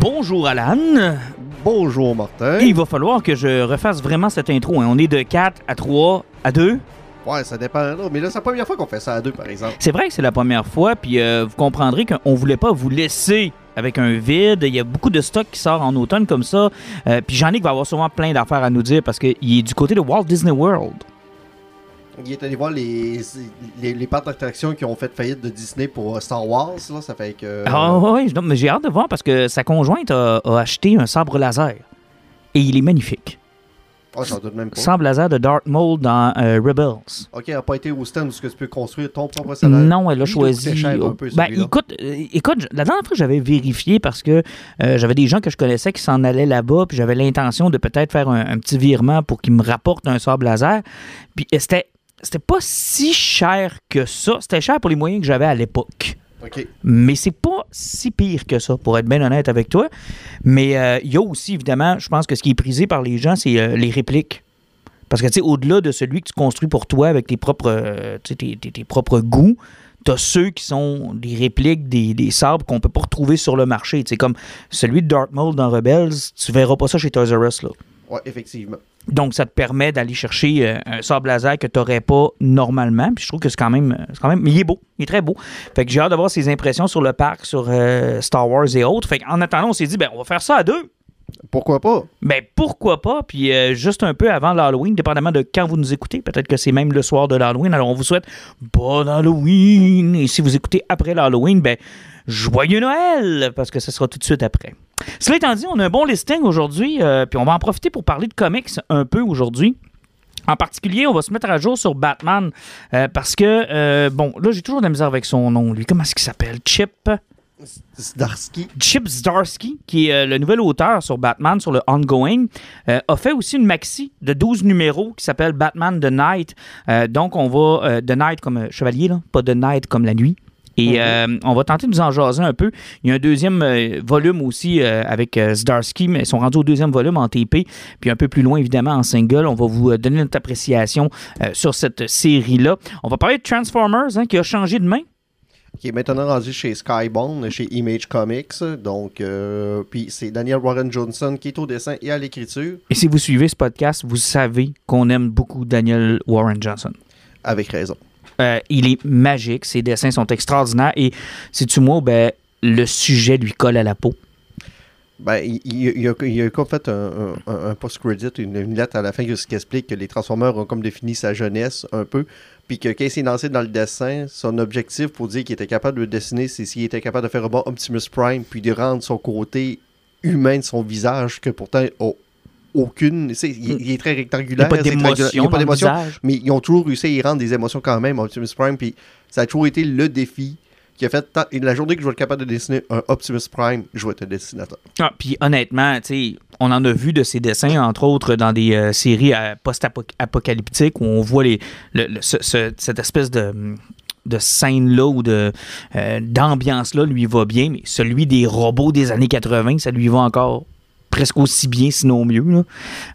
Bonjour Alan. Bonjour Martin. Et il va falloir que je refasse vraiment cette intro. hein. On est de 4 à 3 à 2. Ouais, ça dépend. là. Mais là, c'est la première fois qu'on fait ça à deux, par exemple. C'est vrai que c'est la première fois, puis euh, vous comprendrez qu'on voulait pas vous laisser avec un vide. Il y a beaucoup de stock qui sort en automne comme ça. Euh, puis Jean-Nic va avoir sûrement plein d'affaires à nous dire parce qu'il est du côté de Walt Disney World. Il est allé voir les, les, les parcs d'attractions qui ont fait faillite de Disney pour euh, Star Wars. Là. Ça fait que. Ah oui, mais j'ai hâte de voir parce que sa conjointe a, a acheté un sabre laser. Et il est magnifique. Ah, j'en doute même pas. Sabre laser de Darth Maul dans euh, Rebels. Ok, elle n'a pas été au stand où que tu peux construire ton propre salaire. Non, elle a choisi. coûter cher un peu, Ben, écoute, euh, écoute, la dernière fois, j'avais vérifié parce que euh, j'avais des gens que je connaissais qui s'en allaient là-bas, puis j'avais l'intention de peut-être faire un, un petit virement pour qu'ils me rapportent un sabre laser. Puis euh, c'était, c'était pas si cher que ça. C'était cher pour les moyens que j'avais à l'époque. Ok. Mais c'est pas si pire que ça, pour être bien honnête avec toi. Mais euh, il y a aussi, évidemment, je pense que ce qui est prisé par les gens, c'est euh, les répliques. Parce que, tu sais, au-delà de celui que tu construis pour toi avec tes propres, euh, tu tes, tes- tes propres goûts, t'as ceux qui sont des répliques des, des sabres qu'on peut pas retrouver sur le marché. Tu sais, comme celui de Darth Maul dans Rebels, tu verras pas ça chez Toys R Us, là. Ouais, effectivement. Donc, ça te permet d'aller chercher euh, un sabre laser que tu n'aurais pas normalement. Puis je trouve que c'est quand même. euh, c'est quand même mais il est beau. Il est très beau. Fait que j'ai hâte d'avoir ses impressions sur le parc, sur euh, Star Wars et autres. Fait qu'en attendant, on s'est dit, ben, on va faire ça à deux. Pourquoi pas? Ben, pourquoi pas? Puis euh, juste un peu avant l'Halloween, dépendamment de quand vous nous écoutez. Peut-être que c'est même le soir de l'Halloween. Alors, on vous souhaite bon Halloween. Et si vous écoutez après l'Halloween, ben, joyeux Noël! Parce que ce sera tout de suite après. Cela étant dit, on a un bon listing aujourd'hui. euh, puis on va en profiter pour parler de comics un peu aujourd'hui. En particulier, on va se mettre à jour sur Batman euh, parce que, euh, bon, là, j'ai toujours de la misère avec son nom, lui. Comment est-ce qu'il s'appelle? Chip? Zdarsky. Chip Zdarsky, qui est le nouvel auteur sur Batman, sur le Ongoing, euh, a fait aussi une maxi de 12 numéros qui s'appelle Batman The Night. Euh, donc, on va. euh, The Night comme chevalier, là, pas The Night comme la nuit. Et euh, on va tenter de nous en jaser un peu. Il y a un deuxième euh, volume aussi euh, avec Zdarsky, mais ils sont rendus au deuxième volume en TP, puis un peu plus loin évidemment en single. On va vous donner notre appréciation sur cette série-là. On va parler de Transformers, hein, qui a changé de main. qui est maintenant rendu chez Skybound, chez Image Comics. Donc, euh, puis c'est Daniel Warren Johnson qui est au dessin et à l'écriture, Et si vous suivez ce podcast, vous savez qu'on aime beaucoup Daniel Warren Johnson. avec raison. Euh, il est magique, ses dessins sont extraordinaires et, sais-tu moi, ben, le sujet lui colle à la peau. Ben, il, il- a, il fait un, un- post-credit, une, lettre à la fin qui explique que les Transformers ont comme défini sa jeunesse un peu, puis que quand il s'est lancé dans le dessin, son objectif pour dire qu'il était capable de dessiner, c'est s'il était capable de faire un bon Optimus Prime, puis de rendre son côté humain de son visage, que pourtant a aucune... Il, il est très Il n'y rectangulaire. a pas c'est triangulaire, d'émotion Il n'y a pas d'émotion, mais ils ont toujours réussi à y rendre des émotions quand même, Optimus Prime, puis ça a toujours été le défi qui a fait... et la journée que je vais être capable de dessiner un Optimus Prime, je vais être un dessinateur. Ah, puis honnêtement, tu sais, on en a vu de ces dessins, entre autres, dans des euh, séries euh, post-apocalyptiques où on voit les, le- le- ce- ce- cette espèce de de scène-là ou de euh, d'ambiance-là lui va bien, mais celui des robots des années 80, ça lui va encore presque aussi bien, sinon mieux. là.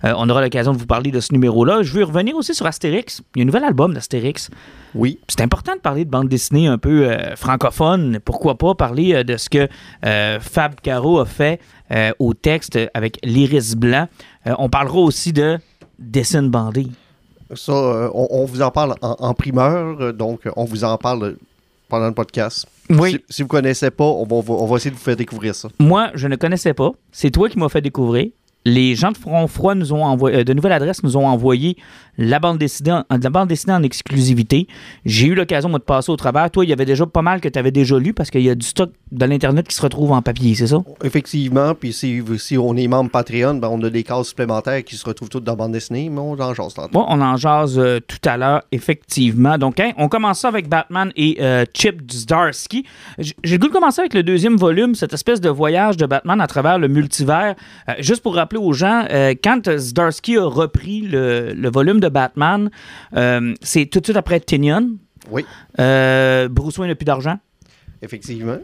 Euh, on aura l'occasion de vous parler de ce numéro-là. Je veux revenir aussi sur Astérix. Il y a un nouvel album d'Astérix. Oui, C'est important de parler de bande dessinée un peu euh, francophone. Pourquoi pas parler euh, de ce que Fab Caro a fait au texte avec l'iris blanc. On parlera aussi de dessin bandé. Ça, on, on vous en parle en, en primeur, donc on vous en parle pendant le podcast. Oui. Si, si vous ne connaissez pas, on va, on va essayer de vous faire découvrir ça. Moi, je ne connaissais pas. C'est toi qui m'as fait découvrir. les gens de Front Froid nous ont envoyé, euh, de nouvelles adresses nous ont envoyé la bande dessinée en, la bande dessinée en exclusivité. J'ai eu l'occasion moi, de passer au travers. Toi, il y avait déjà pas mal que tu avais déjà lu parce qu'il y a du stock de l'Internet qui se retrouve en papier, c'est ça? Effectivement, puis si, si on est membre Patreon, ben, on a des cases supplémentaires qui se retrouvent toutes dans la bande dessinée, mais on en jase tantôt. Bon, on en jase euh, tout à l'heure, effectivement. Donc, hein, on commence ça avec Batman et euh, Chip Zdarsky. J'ai le goût de commencer avec le deuxième volume, cette espèce de voyage de Batman à travers le multivers. Euh, juste pour rappeler aux gens, quand Zdarsky a repris le, le volume de Batman, euh, c'est tout de suite après Tinian. Oui, Euh, Bruce Wayne n'a plus d'argent. effectivement.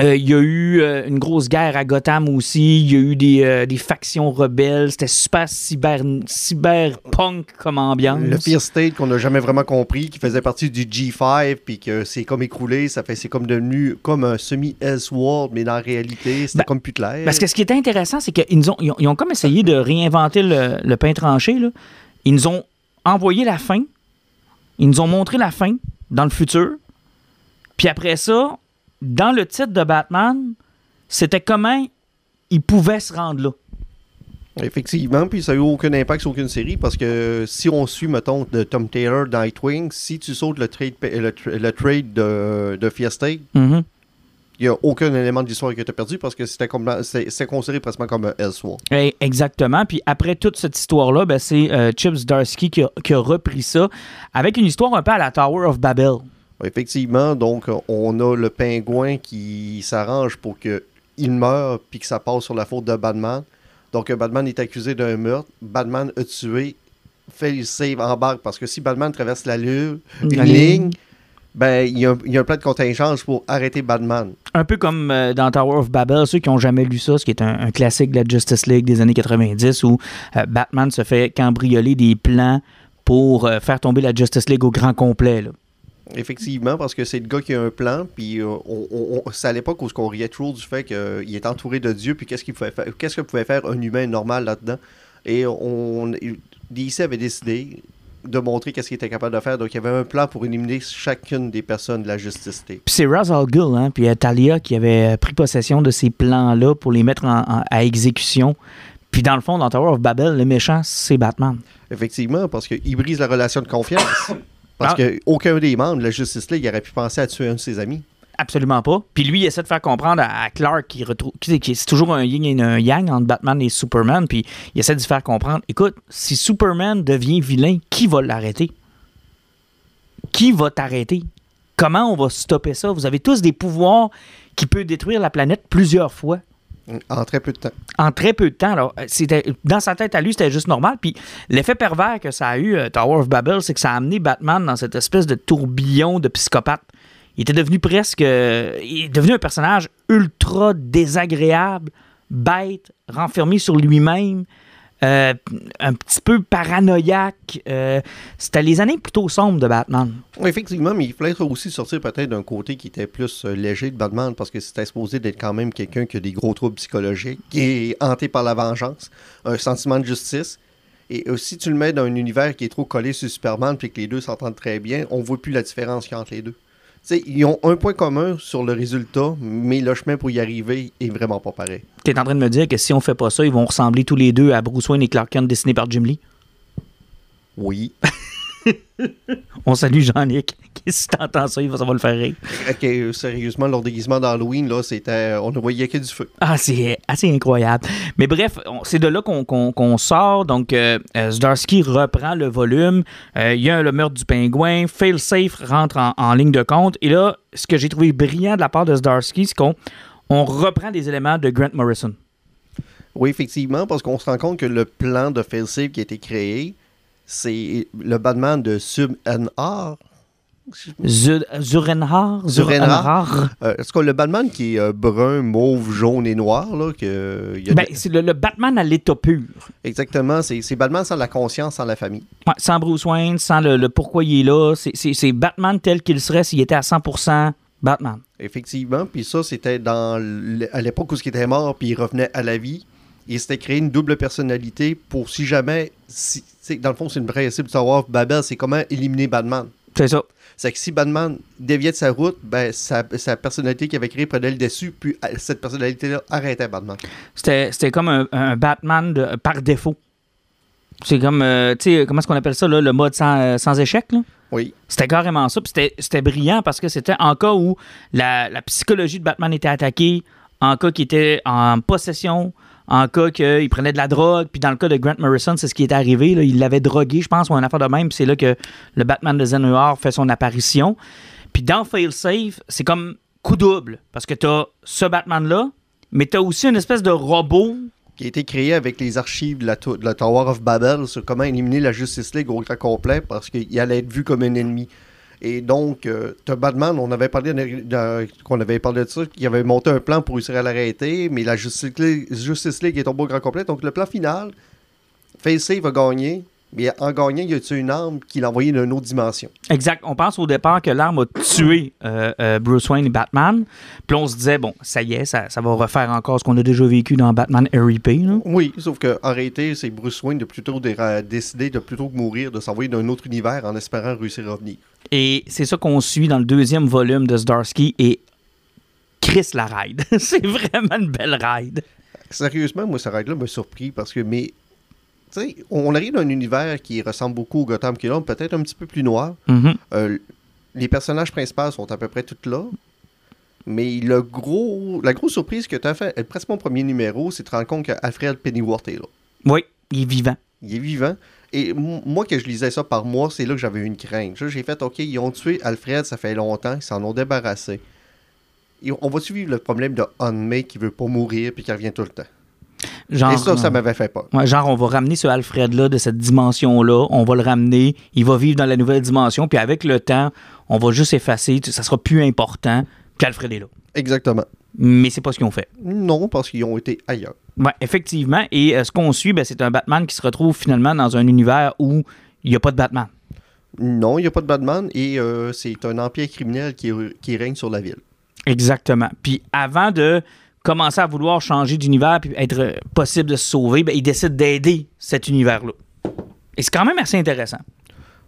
Euh, Il y a eu euh, une grosse guerre à Gotham aussi. Il y a eu des, euh, des factions rebelles. C'était super cyber, cyberpunk comme ambiance. Le Fear State qu'on n'a jamais vraiment compris, qui faisait partie du G5, puis que c'est comme écroulé, ça fait c'est comme devenu comme un semi-Elseworld, mais dans la réalité, c'était Ben, comme plus clair. Parce que ce qui était intéressant, c'est qu'ils nous ont, ils ont, ils ont comme essayé de réinventer le, le pain tranché. Là. Ils nous ont envoyé la fin. Ils nous ont montré la fin dans le futur. Puis après ça, dans le titre de Batman, c'était comment ils pouvaient se rendre là. Effectivement, puis ça n'a eu aucun impact sur aucune série, parce que si on suit, mettons, de Tom Taylor dans Nightwing, si tu sautes le trade, le, tra- le trade de, de Fear State, Mhm. Il n'y a aucun élément de l'histoire que tu as perdu, parce que c'était c'est considéré presque comme un Elseworld. Eh, Exactement. Puis après toute cette histoire-là, ben, c'est euh, Chip Zdarsky qui a, qui a repris ça avec une histoire un peu à la Tower of Babel. Effectivement, donc on a le pingouin qui s'arrange pour qu'il meure puis que ça passe sur la faute de Batman. Donc Batman est accusé d'un meurtre. Batman a tué, fait le save, embarque parce que si Batman traverse la, lune, une ligne. Ben il y, a, il y a un plan de contingence pour arrêter Batman. Un peu comme euh, dans Tower of Babel, ceux qui n'ont jamais lu ça, ce qui est un, un classique de la Justice League des années 90, où euh, Batman se fait cambrioler des plans pour euh, faire tomber la Justice League au grand complet. là. Effectivement, parce que c'est le gars qui a un plan, puis on- on- on- c'est à l'époque où on riait toujours du fait qu'il est entouré de Dieu, puis qu'est-ce qu'il pouvait faire, qu'est-ce que pouvait faire un humain normal là-dedans. Et on, DC avait décidé de montrer qu'est-ce qu'il était capable de faire, donc il y avait un plan pour éliminer chacune des personnes de la Justice. Puis c'est Ra's al Ghul, hein, puis euh, Talia qui avait pris possession de ces plans-là pour les mettre en- en- à exécution. Puis dans le fond, dans Tower of Babel, le méchant, c'est Batman. Effectivement, parce qu'il brise la relation de confiance. Parce Ah. que aucun des membres de la Justice League aurait pu penser à tuer un de ses amis. Absolument pas. Puis lui, il essaie de faire comprendre à, Clark qui retrouve. C'est toujours un yin et un yang entre Batman et Superman. Puis il essaie de lui faire comprendre écoute, si Superman devient vilain, qui va l'arrêter? Qui va t'arrêter? Comment on va stopper ça? Vous avez tous des pouvoirs qui peuvent détruire la planète plusieurs fois En très peu de temps. en très peu de temps. Alors, c'était, dans sa tête à lui, c'était juste normal. Puis l'effet pervers que ça a eu, euh, Tower of Babel, c'est que ça a amené Batman dans cette espèce de tourbillon de psychopathe. Il était devenu presque. euh, il est devenu un personnage ultra désagréable, bête, renfermé sur lui-même. euh, un petit peu paranoïaque. euh, c'était les années plutôt sombres de Batman. Effectivement, mais il fallait aussi sortir peut-être d'un côté qui était plus léger de Batman, parce que c'était supposé d'être quand même quelqu'un qui a des gros troubles psychologiques, qui est hanté par la vengeance, un sentiment de justice. Et si tu le mets dans un univers qui est trop collé sur Superman, puis que les deux s'entendent très bien, on voit plus la différence qu'il y a entre les deux. Ils ont un point commun sur le résultat, mais le chemin pour y arriver est vraiment pas pareil. Tu es en train de me dire que si on fait pas ça, ils vont ressembler tous les deux à Bruce Wayne et Clark Kent dessinés par Jim Lee? Oui. On salue Jean-Nic. Si t'entends ça, il va, ça va le faire rire. Ok, euh, sérieusement, leur déguisement d'Halloween, là, c'était. On ne voyait que du feu. Ah, c'est assez incroyable. Mais bref, c'est de là qu'on sort. Donc, euh, euh, Zdarsky reprend le volume. Euh, Il y a le meurtre du pingouin. Failsafe rentre en, en ligne de compte. Et là, ce que j'ai trouvé brillant de la part de Zdarsky, c'est qu'on on reprend des éléments de Grant Morrison. Oui, effectivement, parce qu'on se rend compte que le plan de failsafe qui a été créé, c'est le Batman de Sub-NR. Zur- Zurenhar? Zurenhar. Euh, Est-ce que le Batman qui est euh, brun, mauve, jaune et noir, là, que, il y a Ben, c'est le, le Batman à l'état pur. exactement, c'est Batman sans la conscience, sans la famille. Ouais, sans Bruce Wayne, sans le, le pourquoi il est là. C'est- Batman tel qu'il serait s'il était à 100% Batman. Effectivement, puis ça, c'était dans à l'époque où il était mort, puis il revenait à la vie. Il s'était créé une double personnalité pour si jamais, si, dans le fond, c'est une principe de savoir, Babel, c'est comment éliminer Batman. C'est ça. C'est que si Batman déviait de sa route, ben, sa, sa personnalité qu'il avait créée prenait le dessus, puis euh, cette personnalité-là arrêtait Batman. C'était c'était comme un, un Batman de- par défaut. C'est comme, euh, tu sais, comment est-ce qu'on appelle ça, là, le mode sans, euh, sans échec, là? Oui. C'était carrément ça. Puis c'était- c'était brillant parce que c'était en cas où la, la psychologie de Batman était attaquée, en cas qu'il était en possession, en cas qu'il prenait de la drogue. Puis dans le cas de Grant Morrison, c'est ce qui est arrivé. il l'avait drogué, je pense, ou une affaire de même. C'est là que le Batman de Zen Noir fait son apparition. Puis dans Failsafe, c'est comme coup double. Parce que t'as ce Batman-là, mais t'as aussi une espèce de robot. Qui a été créé avec les archives de la, de Tower of Babel sur comment éliminer la Justice League au grand complet parce qu'il allait être vu comme un ennemi. Et donc, euh, Batman, on avait parlé de- ça, qu'il avait monté un plan pour réussir à l'arrêter, mais la Justice League, est tombée au grand complet. Donc, le plan final, Face va gagner, mais en gagnant, il a tué une arme qui l'a envoyé dans une autre dimension? Exact. On pense au départ que l'arme a tué euh, euh, Bruce Wayne et Batman. Puis on se disait, bon, ça y est, ça, ça va refaire encore ce qu'on a déjà vécu dans Batman là. Oui, sauf que en réalité, c'est Bruce Wayne de plutôt de- décider de plutôt que mourir, de s'envoyer dans un autre univers en espérant réussir à revenir. Et c'est ça qu'on suit dans le deuxième volume de Zdarsky et Chris la ride. c'est vraiment une belle ride. Sérieusement, moi, cette règle-là m'a surpris parce que, mais, on arrive dans un univers qui ressemble beaucoup au Gotham Killer, peut-être un petit peu plus noir. Mhm. Euh, les personnages principaux sont à peu près tous là. Mais le gros, la grosse surprise que tu as fait, presque mon premier numéro, c'est de te rendre compte qu'Alfred Pennyworth est là. Oui, il est vivant. Il est vivant. Et moi, que je lisais ça par mois, c'est là que j'avais eu une crainte. J'ai fait, OK, ils ont tué Alfred, ça fait longtemps, ils s'en ont débarrassé. Et on va suivre le problème de May qui veut pas mourir puis qui revient tout le temps. Genre, Et ça, ça euh, m'avait fait peur. ouais, genre, on va ramener ce Alfred-là de cette dimension-là. On va le ramener. Il va vivre dans la nouvelle dimension. Puis avec le temps, on va juste effacer. Ça sera plus important. Puis Alfred est là. Exactement. Mais c'est pas ce qu'ils ont fait. Non, parce qu'ils ont été ailleurs. Ouais, effectivement. Et euh, ce qu'on suit, ben, c'est un Batman qui se retrouve finalement dans un univers où il n'y a pas de Batman. Non, il n'y a pas de Batman et euh, c'est un empire criminel qui, qui règne sur la ville. Exactement. Puis avant de commencer à vouloir changer d'univers puis être euh, possible de se sauver, ben, il décide d'aider cet univers-là. Et c'est quand même assez intéressant.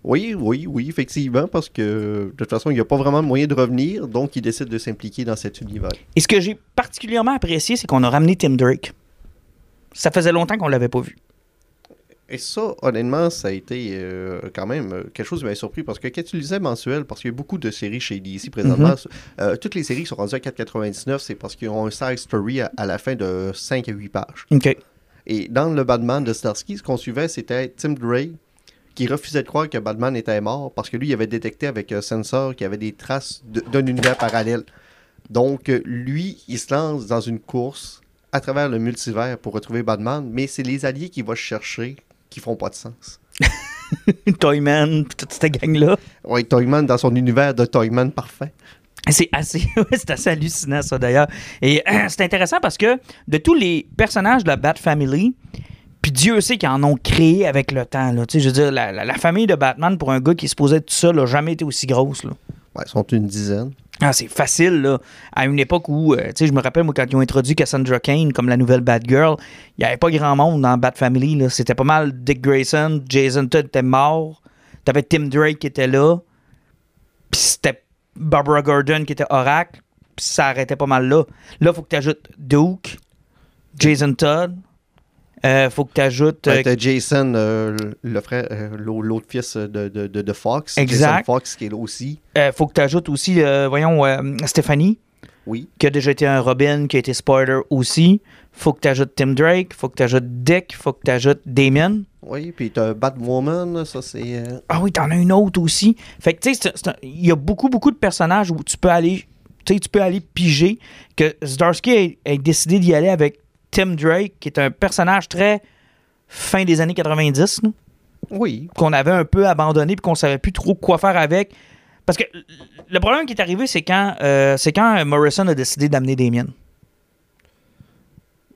Oui, oui, oui, effectivement, parce que de toute façon, il n'y a pas vraiment de moyen de revenir, donc il décide de s'impliquer dans cet univers. Et ce que j'ai particulièrement apprécié, c'est qu'on a ramené Tim Drake. Ça faisait longtemps qu'on l'avait pas vu. Et ça, honnêtement, ça a été euh, quand même euh, quelque chose qui m'a surpris parce que quand tu lisais mensuel, parce qu'il y a beaucoup de séries chez DC présentement, euh, toutes les séries qui sont rendues à 4,99, c'est parce qu'ils ont un side story à, à la fin de 5 à 8 pages. OK. Et dans le Batman de Starsky, ce qu'on suivait, c'était Tim Drake qui refusait de croire que Batman était mort parce que lui, il avait détecté avec un sensor qu'il y avait des traces de- d'un univers parallèle. Donc, lui, il se lance dans une course à travers le multivers pour retrouver Batman, mais c'est les alliés qu'il va chercher qui font pas de sens. Toyman, toute cette gang-là. Oui, Toyman dans son univers de Toyman parfait. C'est assez, ouais, c'est assez hallucinant, ça, d'ailleurs. Et euh, c'est intéressant parce que de tous les personnages de la Bat Family, puis Dieu sait qu'ils en ont créé avec le temps. Là. Tu sais, Je veux dire, la, la- la famille de Batman, pour un gars qui se posait tout seul, n'a jamais été aussi grosse. Là. Ouais, ils sont une dizaine. Ah, c'est facile, là. À une époque où, euh, tu sais, je me rappelle, moi, quand ils ont introduit Cassandra Kane comme la nouvelle Batgirl, il n'y avait pas grand monde dans Bat Family. C'était pas mal Dick Grayson, Jason Todd était mort, t'avais Tim Drake qui était là, puis c'était Barbara Gordon qui était Oracle, puis ça arrêtait pas mal là. Là, faut que tu ajoutes Duke, Jason Todd, euh, faut que tu ajoutes... Ouais, t'as Jason, euh, le frère, euh, l'au- l'autre fils de, de, de, Fox. Exact. Jason Fox qui est là aussi. euh, faut que tu ajoutes aussi, euh, voyons, euh, Stéphanie. Oui. qui a déjà été un Robin, qui a été spoiler aussi. Faut que tu ajoutes Tim Drake, faut que tu ajoutes Dick, faut que tu ajoutes Damien. Oui, puis t'as Batwoman, ça c'est... euh, Ah oui, t'en as une autre aussi. Fait que tu sais, il y a beaucoup, beaucoup de personnages où tu peux aller, tu peux aller piger que Zdarsky a, a décidé d'y aller avec Tim Drake, qui est un personnage très fin des années 90, là, Oui, qu'on avait un peu abandonné puis qu'on savait plus trop quoi faire avec. Parce que le problème qui est arrivé, c'est quand, euh, c'est quand Morrison a décidé d'amener Damien.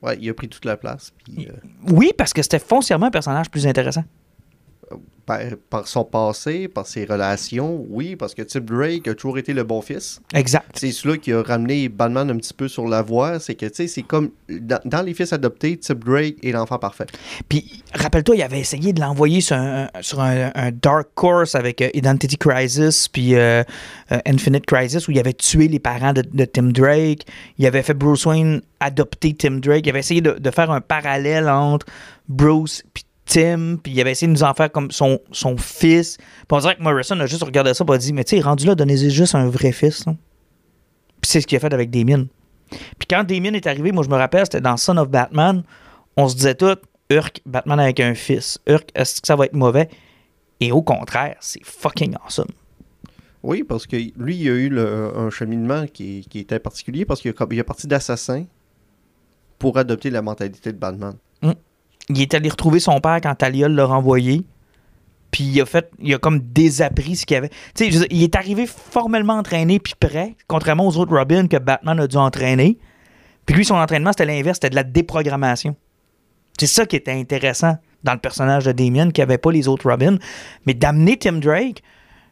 ouais, il a pris toute la place. Puis, euh, Oui, parce que c'était foncièrement un personnage plus intéressant. Par, par son passé, par ses relations, oui, parce que Tim Drake a toujours été le bon fils. Exact. C'est celui qui a ramené Batman un petit peu sur la voie. C'est que, tu sais, c'est comme. Dans, dans les fils adoptés, Tim Drake est l'enfant parfait. Puis, rappelle-toi, il avait essayé de l'envoyer sur un, sur un, un dark course avec euh, Identity Crisis puis euh, euh, Infinite Crisis où il avait tué les parents de, de Tim Drake. Il avait fait Bruce Wayne adopter Tim Drake. Il avait essayé de, de faire un parallèle entre Bruce puis Tim, puis il avait essayé de nous en faire comme son, son fils. Puis on dirait que Morrison a juste regardé ça et a dit Mais tu sais, rendu là, donnez-y juste un vrai fils. là. Puis c'est ce qu'il a fait avec Damien. Puis quand Damien est arrivé, moi je me rappelle, c'était dans Son of Batman, on se disait tout Urk, Batman avec un fils. Urk, est-ce que ça va être mauvais? Et au contraire, c'est fucking awesome. Oui, parce que lui, il a eu le- un cheminement qui, qui était particulier parce qu'il a, il est parti d'assassin pour adopter la mentalité de Batman. Il est allé retrouver son père quand Talia l'a renvoyé. Puis il a fait, il a comme désappris ce qu'il avait. Tu sais, il est arrivé formellement entraîné puis prêt, contrairement aux autres Robin que Batman a dû entraîner. Puis lui, son entraînement, c'était l'inverse, c'était de la déprogrammation. C'est ça qui était intéressant dans le personnage de Damien, qui avait pas les autres Robin. Mais d'amener Tim Drake,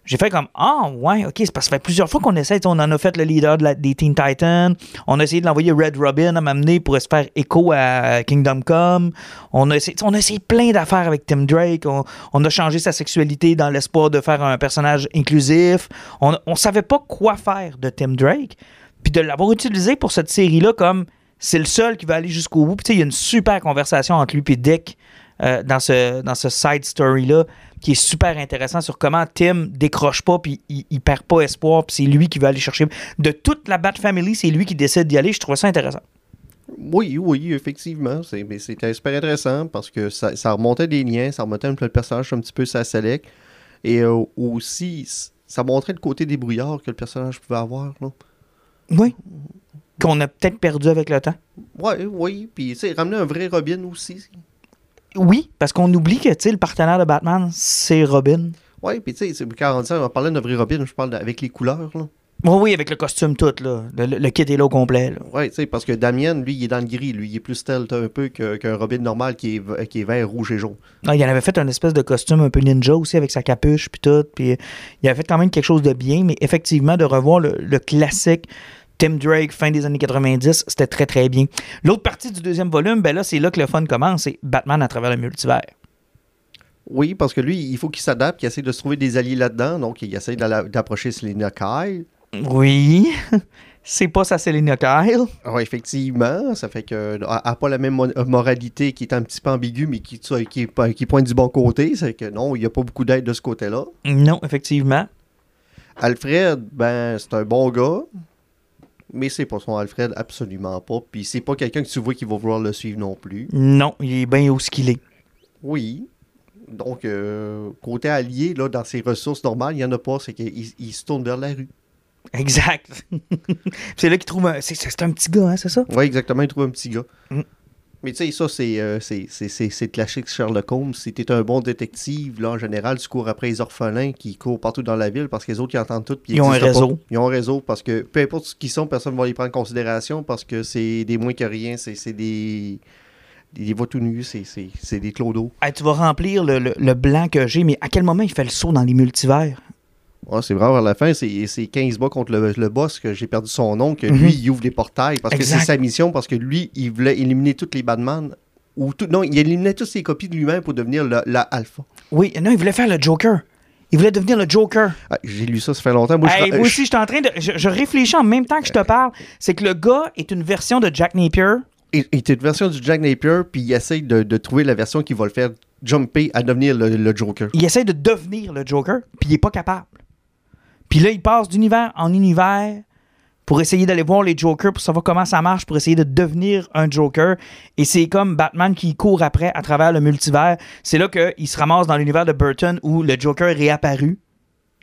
j'ai fait comme Ah, ouais, ok, c'est parce que ça fait plusieurs fois qu'on essaie. On en a fait le leader de la- des Teen Titans. On a essayé de l'envoyer Red Robin à m'amener pour se faire écho à Kingdom Come. On a essayé, on a essayé plein d'affaires avec Tim Drake. On, a changé sa sexualité dans l'espoir de faire un personnage inclusif. On, on savait pas quoi faire de Tim Drake. Puis de l'avoir utilisé pour cette série-là comme c'est le seul qui va aller jusqu'au bout. Puis il y a une super conversation entre lui et Dick euh, dans, ce, dans ce side story-là qui est super intéressant sur comment Tim décroche pas puis il, il perd pas espoir puis c'est lui qui va aller chercher. De toute la Bat Family, c'est lui qui décide d'y aller. Je trouve ça intéressant. Oui, oui, effectivement. C'est- mais C'était super intéressant parce que ça, ça remontait des liens, ça remontait un peu le personnage un petit peu sa select. Et euh, aussi, ça montrait le côté débrouillard que le personnage pouvait avoir. Là. Oui. Qu'on a peut-être perdu avec le temps. Ouais, oui. Puis, tu sais, ramener un vrai Robin aussi. Oui, parce qu'on oublie que le partenaire de Batman, c'est Robin. Ouais, puis tu sais, c'est- quand on dit ça, on parlait d'un vrai Robin, je parle de- avec les couleurs. Là. Oui, oui, avec le costume tout, là. Le, le- le kit est là au complet. Ouais, tu sais, parce que Damien, lui, il est dans le gris. Lui, il est plus stealth un peu que- qu'un Robin normal qui est, qui est vert, rouge et jaune. Ah, il en avait fait un espèce de costume un peu ninja aussi avec sa capuche puis tout. Puis il avait fait quand même quelque chose de bien, mais effectivement, de revoir le, le classique Tim Drake, fin des années 90, c'était très très bien. L'autre partie du deuxième volume, ben là, c'est là que le fun commence, c'est Batman à travers le multivers. Oui, parce que lui, il faut qu'il s'adapte, qu'il essaie de se trouver des alliés là-dedans. Donc, il essaie d'approcher Selena Kyle. Oui, c'est pas sa Selena Kyle. Ah, effectivement, ça fait que n'a pas la même mo- moralité qui est un petit peu ambiguë, mais qui, qui pointe du bon côté. C'est que non, il n'y a pas beaucoup d'aide de ce côté-là. Non, effectivement. Alfred, ben, c'est un bon gars, mais c'est pas son Alfred, absolument pas. Puis c'est pas quelqu'un que tu vois qui va vouloir le suivre non plus. Non, il est bien où ce qu'il est. Oui. Donc, euh, côté allié, là, dans ses ressources normales, il n'y en a pas. C'est qu'il il se tourne vers la rue. Exact. c'est là qu'il trouve un... C'est, c'est un petit gars, hein, c'est ça? Oui, exactement, il trouve un petit gars. Mm. Mais tu sais, ça, c'est euh, c'est- c'est- c'est- c'est classique Sherlock Holmes. Si t'es un bon détective, là, en général, tu cours après les orphelins qui courent partout dans la ville parce que les autres, ils entendent tout. puis Ils ont un pas. réseau. Ils ont un réseau parce que peu importe ce qu'ils sont, personne ne va les prendre en considération parce que c'est des moins que rien. C'est c'est des. Des voix tout nus, c'est- c'est c'est des clodos. Hey, tu vas remplir le, le- le blanc que j'ai, mais à quel moment il fait le saut dans les multivers? Ouais, c'est vraiment vers la fin, c'est c'est 15 bas contre le, le boss que j'ai perdu son nom, que Mhm. lui, il ouvre les portails parce que c'est sa mission, parce que lui, il voulait éliminer toutes les Batman. Ou tout, non, il éliminait toutes ses copies de lui-même pour devenir le- la alpha. Oui, non, il voulait faire le Joker. Il voulait devenir le Joker. Ah, j'ai lu ça, ça fait longtemps. Moi, je- Hey, euh, moi je- aussi, je suis en train de. Je, je réfléchis en même temps que je te parle. C'est que le gars est une version de Jack Napier. il, était une version du Jack Napier, puis il essaye de, de trouver la version qui va le faire jumper à devenir le, le Joker. Il essaie de devenir le Joker, puis il est pas capable. Puis là, il passe d'univers en univers pour essayer d'aller voir les Jokers, pour savoir comment ça marche, pour essayer de devenir un Joker. Et c'est comme Batman qui court après à travers le multivers. C'est là qu'il se ramasse dans l'univers de Burton où le Joker est réapparu.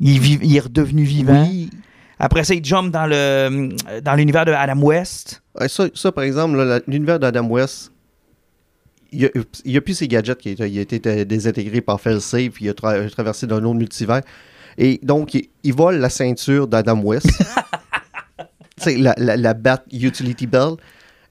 Il, est redevenu vivant. Oui. Après ça, il jump dans le dans l'univers de Adam West. Ça, ça, par exemple, l'univers d'Adam West, il n'y a, plus ses gadgets qui a été euh, désintégré par Failsafe, puis il a tra- traversé d'un autre multivers. Et donc, il, il vole la ceinture d'Adam West. C'est la, la, la Bat Utility Belt.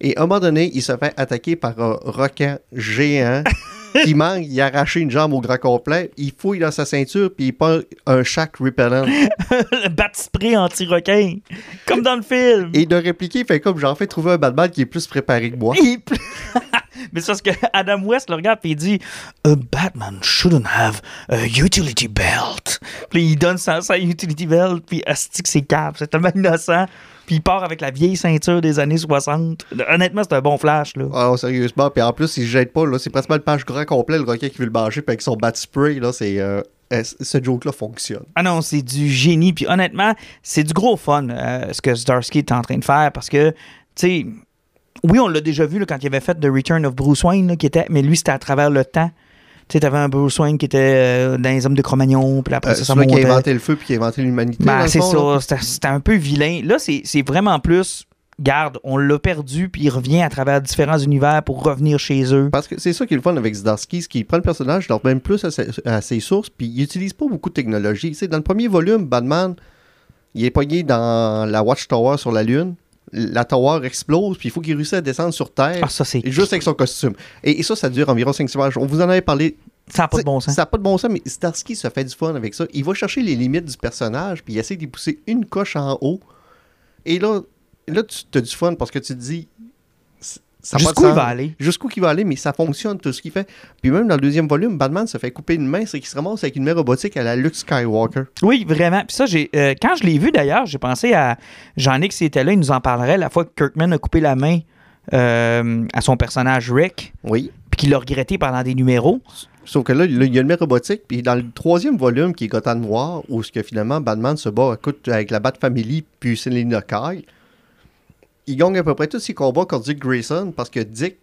Et à un moment donné, il se fait attaquer par un requin géant qui manque, il a arraché une jambe au grand complet, il fouille dans sa ceinture, puis il prend un shack repellent. le bat spray anti-requin. Comme dans le film. Et de répliquer, il fait comme j'en fais trouver un Batman qui est plus préparé que moi. Il Mais c'est parce que Adam West le regarde et il dit A Batman shouldn't have a utility belt. Puis il donne sa, sa utility belt, puis astique c'est cap. C'est tellement innocent. Puis il part avec la vieille ceinture des années 60. Honnêtement, c'est un bon flash, là. Ah, sérieusement, puis en plus, il jette pas, là, c'est pratiquement le page grand complet, le requin qui veut le manger, puis avec son bat spray, là, c'est. euh, euh, ce joke-là fonctionne? Ah non, c'est du génie. Puis honnêtement, c'est du gros fun euh, ce que Zdarsky est en train de faire parce que, tu sais, oui, on l'a déjà vu là, quand il avait fait The Return of Bruce Wayne, là, qui était, mais lui, c'était à travers le temps. Tu sais, t'avais un Bruce Wayne qui était euh, dans les hommes de Cro-Magnon, puis après Euh, ça, ça celui qui a montait. inventé le feu puis qui a inventé l'humanité. Ben, c'est ça. C'était un peu vilain. Là, c'est vraiment plus. Garde, on l'a perdu, puis il revient à travers différents univers pour revenir chez eux. Parce que c'est ça qui est le fun avec Zdarsky, c'est qu'il prend le personnage, il même plus à, ses- à ses sources, puis il utilise pas beaucoup de technologie. Tu sais, dans le premier volume, Batman, il est pogné dans la Watchtower sur la Lune. La tower explose, puis il faut qu'il réussisse à descendre sur Terre, Ah, ça, c'est. juste avec son costume. Et, et ça, ça dure environ 5 pages. On vous en avait parlé. Ça n'a pas de bon sens. Ça n'a pas de bon sens, mais Zdarsky se fait du fun avec ça. Il va chercher les limites du personnage, puis il essaie d'y pousser une coche en haut. Et là, là tu as du fun parce que tu te dis. Jusqu'où il va aller? Jusqu'où il va aller, mais ça fonctionne tout ce qu'il fait. Puis même dans le deuxième volume, Batman se fait couper une main, c'est qu'il se ramasse avec une main robotique à la Luke Skywalker. Oui, vraiment. Puis ça, j'ai, euh, quand je l'ai vu d'ailleurs, j'ai pensé à Jean-Nic s'il était là, il nous en parlerait la fois que Kirkman a coupé la main euh, à son personnage Rick, Oui. puis qu'il l'a regretté pendant des numéros. Sauf que là, là, il y a une main robotique, puis dans le troisième volume, qui est Gotham Noir, où ce que finalement Batman se bat écoute, avec la Bat Family puis Selina Kyle, il gagne à peu près tous ses combats contre Dick Grayson parce que Dick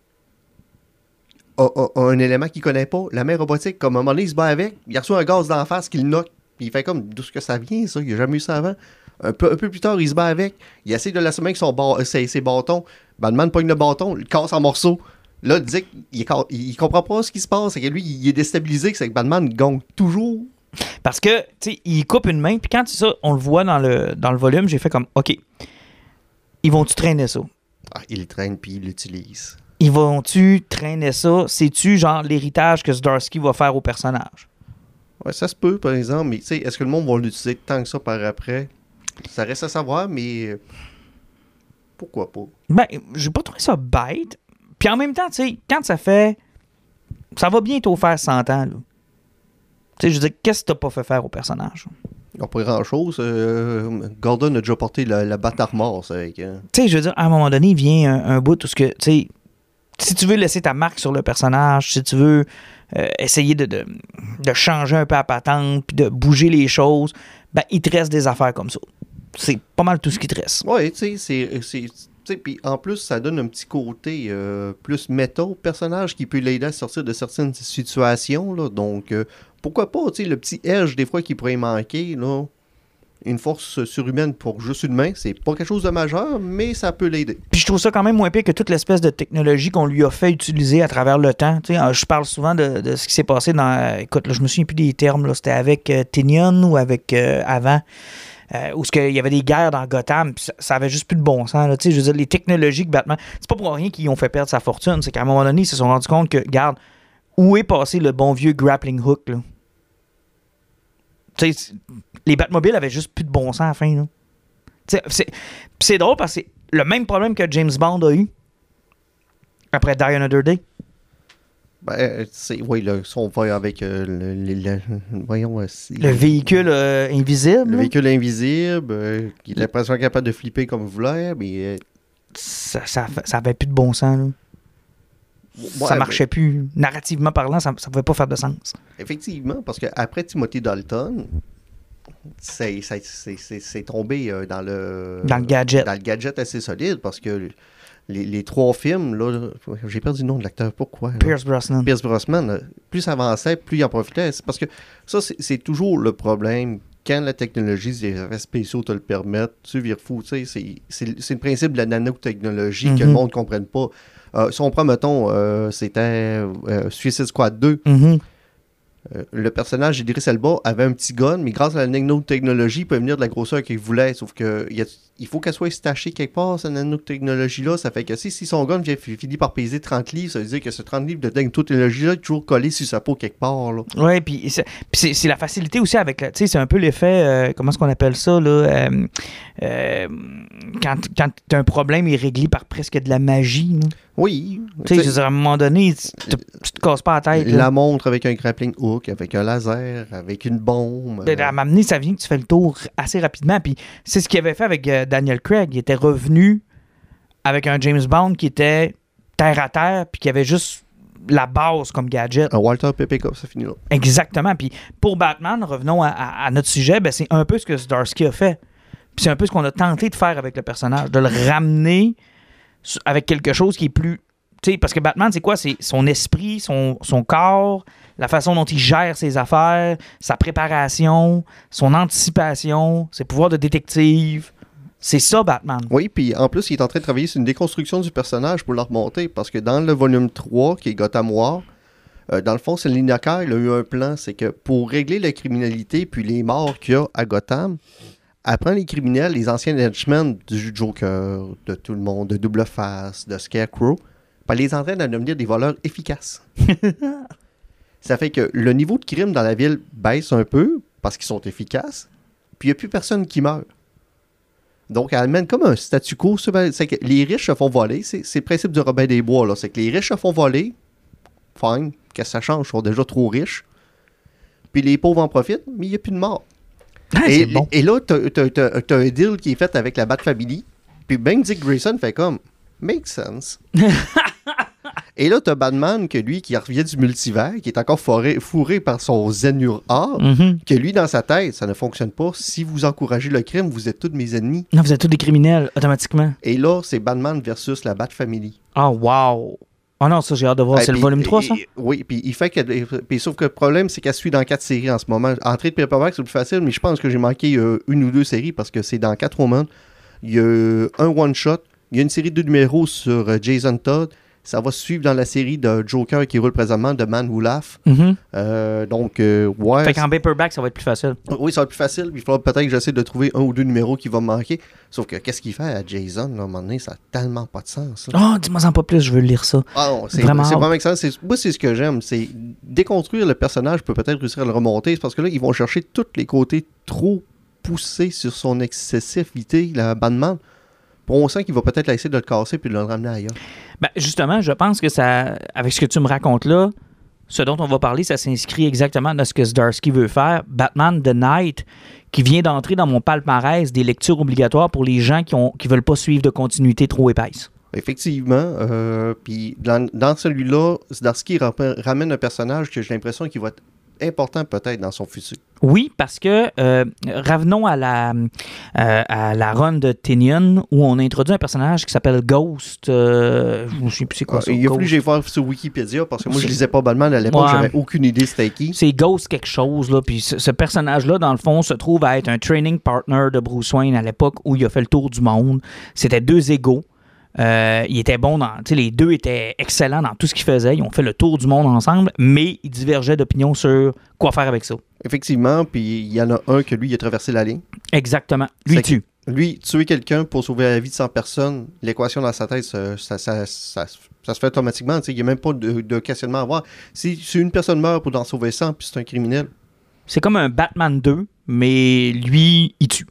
a, un élément qu'il connaît pas, la main robotique. Comme à un moment donné, il se bat avec, il reçoit un gaz d'en face qui le knock, puis il fait comme d'où est-ce que ça vient, ça? Il a jamais eu ça avant. Un peu, plus tard, il se bat avec, il essaie de l'assommer avec son ba- ses, ses bâtons. Batman pogne le bâton, le casse en morceaux. Là, Dick, il, il comprend pas ce qui se passe. C'est que lui, il est déstabilisé, c'est que Batman gagne toujours. Parce que, tu sais, il coupe une main, puis quand ça, on le voit dans le, dans le volume, j'ai fait comme, OK, ils vont-tu traîner ça? Ah, il le traîne puis il l'utilise. Ils vont-tu traîner ça? C'est-tu genre l'héritage que Zdarsky va faire au personnage? Ouais, ça se peut, par exemple, mais tu sais, est-ce que le monde va l'utiliser tant que ça par après? Ça reste à savoir, mais euh, pourquoi pas? Ben, j'ai pas trouvé ça bête. Puis en même temps, tu sais, quand ça fait. Ça va bientôt faire 100 ans, là. Tu sais, je veux dire, qu'est-ce que t'as pas fait faire au personnage? A pas grand-chose. euh, Gordon a déjà porté la, la batte armor, avec, euh, Tu sais, je veux dire, à un moment donné, il vient un, un bout où ce que, tu sais, si tu veux laisser ta marque sur le personnage, si tu veux euh, essayer de, de, de changer un peu la patente, puis de bouger les choses, ben, il te reste des affaires comme ça. C'est pas mal tout ce qui te reste. Ouais, tu sais, c'est- c'est. tu sais, Puis en plus, ça donne un petit côté euh, plus méta au personnage qui peut l'aider à sortir de certaines situations. Là, donc, euh, pourquoi pas, tu sais, le petit edge des fois qui pourrait manquer, là. Une force surhumaine pour juste une main, c'est pas quelque chose de majeur, mais ça peut l'aider. Puis je trouve ça quand même moins pire que toute l'espèce de technologie qu'on lui a fait utiliser à travers le temps. Tu sais, euh, je parle souvent de, ce qui s'est passé dans. écoute, là, je me souviens plus des termes. C'était avec euh, ou avec euh, avant. euh, où il y avait des guerres dans Gotham, ça, avait juste plus de bon sens. là. Je veux dire, les technologies que Batman. C'est pas pour rien qu'ils ont fait perdre sa fortune. C'est qu'à un moment donné, ils se sont rendus compte que, regarde, où est passé le bon vieux grappling hook, là? Les Batmobiles avaient juste plus de bon sens à la fin, c'est- drôle parce que c'est le même problème que James Bond a eu après Die Another Day. Ben, c'est, oui, là, on va avec euh, le, le- le- voyons, euh, Le véhicule euh, invisible. le véhicule invisible, euh, qui est l'impression capable de flipper comme voulait, mais euh, Ça, ça, ça avait plus de bon sens. là. Ouais, ça marchait plus. Narrativement parlant, ça, ça pouvait pas faire de sens. Effectivement, parce qu'après Timothy Dalton, c'est, c'est, c'est- c'est- c'est tombé euh, dans le Dans le gadget. dans le gadget assez solide parce que les, les trois films, là, j'ai perdu le nom de l'acteur, pourquoi? là? Pierce Brosnan. Pierce Brosnan, là, plus ça avançait, plus il en profitait. C'est parce que ça, c'est toujours le problème. Quand la technologie, les effets spéciaux te le permettent, tu vires fou. C'est le principe de la nanotechnologie que Mhm. le monde ne comprenne pas. Euh, si on prend, mettons, euh, c'était euh, Suicide Squad 2, Mhm. Euh, le personnage d'Idris Elba avait un petit gun, mais grâce à la nanotechnologie, il peut venir de la grosseur qu'il voulait. Sauf que il, y a- il faut qu'elle soit stachée quelque part, cette nanotechnologie-là. Ça fait que si, si son gun vient- finit par peser 30 livres, ça veut dire que ce 30 livres de nanotechnologie-là est toujours collé sur sa peau quelque part. Oui, puis c'est- la facilité aussi avec, la- tu sais, c'est un peu l'effet, euh, comment est-ce qu'on appelle ça, là, euh, quand, quand un problème, il est réglé par presque de la magie. là. Oui. Tu sais, tu je veux sais, dire, à un moment donné, tu te, tu te casses pas la tête. là. la montre avec un grappling hook, avec un laser, avec une bombe. Ben, euh, à m'amener, ça vient que tu fais le tour assez rapidement. Puis c'est ce qu'il avait fait avec euh, Daniel Craig. Il était revenu avec un James Bond qui était terre à terre, puis qui avait juste la base comme gadget. un Walter Pepe Cup, ça finit là. Exactement. Puis pour Batman, revenons à, à- à notre sujet, ben, c'est un peu ce que Zdarsky a fait. Puis c'est un peu ce qu'on a tenté de faire avec le personnage, de le ramener avec quelque chose qui est plus. Sais, parce que Batman, c'est quoi? C'est son esprit, son, corps, la façon dont il gère ses affaires, sa préparation, son anticipation, ses pouvoirs de détective. C'est ça, Batman. Oui, puis en plus, il est en train de travailler sur une déconstruction du personnage pour le remonter, parce que dans le volume 3, qui est Gotham War, euh, dans le fond, Kyle il a eu un plan, c'est que pour régler la criminalité puis les morts qu'il y a à Gotham, elle prend les criminels, les anciens henchmen du Joker, de tout le monde, de Double Face, de Scarecrow, puis elle les entraîne à devenir des voleurs efficaces. Ça fait que le niveau de crime dans la ville baisse un peu, parce qu'ils sont efficaces, puis il n'y a plus personne qui meurt. Donc, elle amène comme un statu quo. C'est que les riches se font voler. C'est le principe du Robin des Bois. là. C'est que les riches se font voler. Fine. Qu'est-ce que ça change? Ils sont déjà trop riches. Puis les pauvres en profitent, mais il n'y a plus de mort. Ah, et, bon. et là, tu as, un deal qui est fait avec la Bat Family. Puis ben Dick Grayson fait comme Make sense. et là, tu as Batman, que lui, qui revient du multivers, qui est encore fourré, fourré par son Zenur or, Mhm. que lui, dans sa tête, ça ne fonctionne pas. Si vous encouragez le crime, vous êtes tous mes ennemis. Non, vous êtes tous des criminels, automatiquement. Et là, c'est Batman versus la Bat Family. Ah, wow. Oh non, ça, j'ai hâte de voir. C'est le volume 3, ça? et- Oui, puis il fait que. Puis sauf que le problème, c'est qu'elle suit dans quatre séries en ce moment. Entrée de paperback, c'est plus facile, mais je pense que j'ai manqué euh, une ou deux séries parce que c'est dans quatre Woman. Il y a un one-shot. Il y a une série de numéros sur euh, Jason Todd. Ça va suivre dans la série de Joker qui roule présentement, de Man Who Laugh. Mhm. Euh, donc, euh, ouais. Fait qu'en paperback, ça va être plus facile. Oui, ça va être plus facile. puis Il faudra peut-être que j'essaie de trouver un ou deux numéros qui vont me manquer. Sauf que qu'est-ce qu'il fait à Jason, là, à un moment donné, ça n'a tellement pas de sens. là. Oh, dis-moi en pas plus, je veux lire ça. Ah non, c'est Vraiment vraiment excellent. C'est- Moi, c'est ce que j'aime. C'est déconstruire le personnage peut peut-être réussir à le remonter. C'est parce que là, ils vont chercher tous les côtés trop poussés sur son excessivité, la Batman. On sent qu'il va peut-être essayer de le casser puis de le ramener ailleurs. Ben, justement, je pense que ça, avec ce que tu me racontes là, ce dont on va parler, ça s'inscrit exactement dans ce que Zdarsky veut faire. Batman The Night, qui vient d'entrer dans mon palmarès des lectures obligatoires pour les gens qui ont qui veulent pas suivre de continuité trop épaisse. Effectivement. euh, puis dans, dans celui-là, Zdarsky ra- ramène un personnage que j'ai l'impression qu'il va être important peut-être dans son futur. Oui, parce que euh, revenons à la, euh, à la run de Tinian où on introduit un personnage qui s'appelle Ghost. euh, je ne sais plus c'est quoi Ah, ça. il a fallu Ghost. que j'aille voir sur Wikipédia parce que moi, je lisais pas Batman à l'époque. Ouais. J'avais aucune idée c'était qui. C'est Ghost quelque chose, là. Puis ce, ce personnage-là, dans le fond, se trouve à être un training partner de Bruce Wayne à l'époque où il a fait le tour du monde. C'était deux égaux. Euh, ils étaient bons dans. Tu les deux étaient excellents dans tout ce qu'ils faisaient. Ils ont fait le tour du monde ensemble, mais ils divergeaient d'opinion sur quoi faire avec ça. Effectivement, puis il y en a un que lui, il a traversé la ligne. Exactement. Lui tue. Lui, tuer quelqu'un pour sauver la vie de 100 personnes, l'équation dans sa tête, ça, ça, ça- se fait automatiquement. tu Il n'y a même pas de, de questionnement à avoir. Si, si une personne meurt pour en sauver 100, puis c'est un criminel, C'est comme un Batman 2, mais lui, il tue.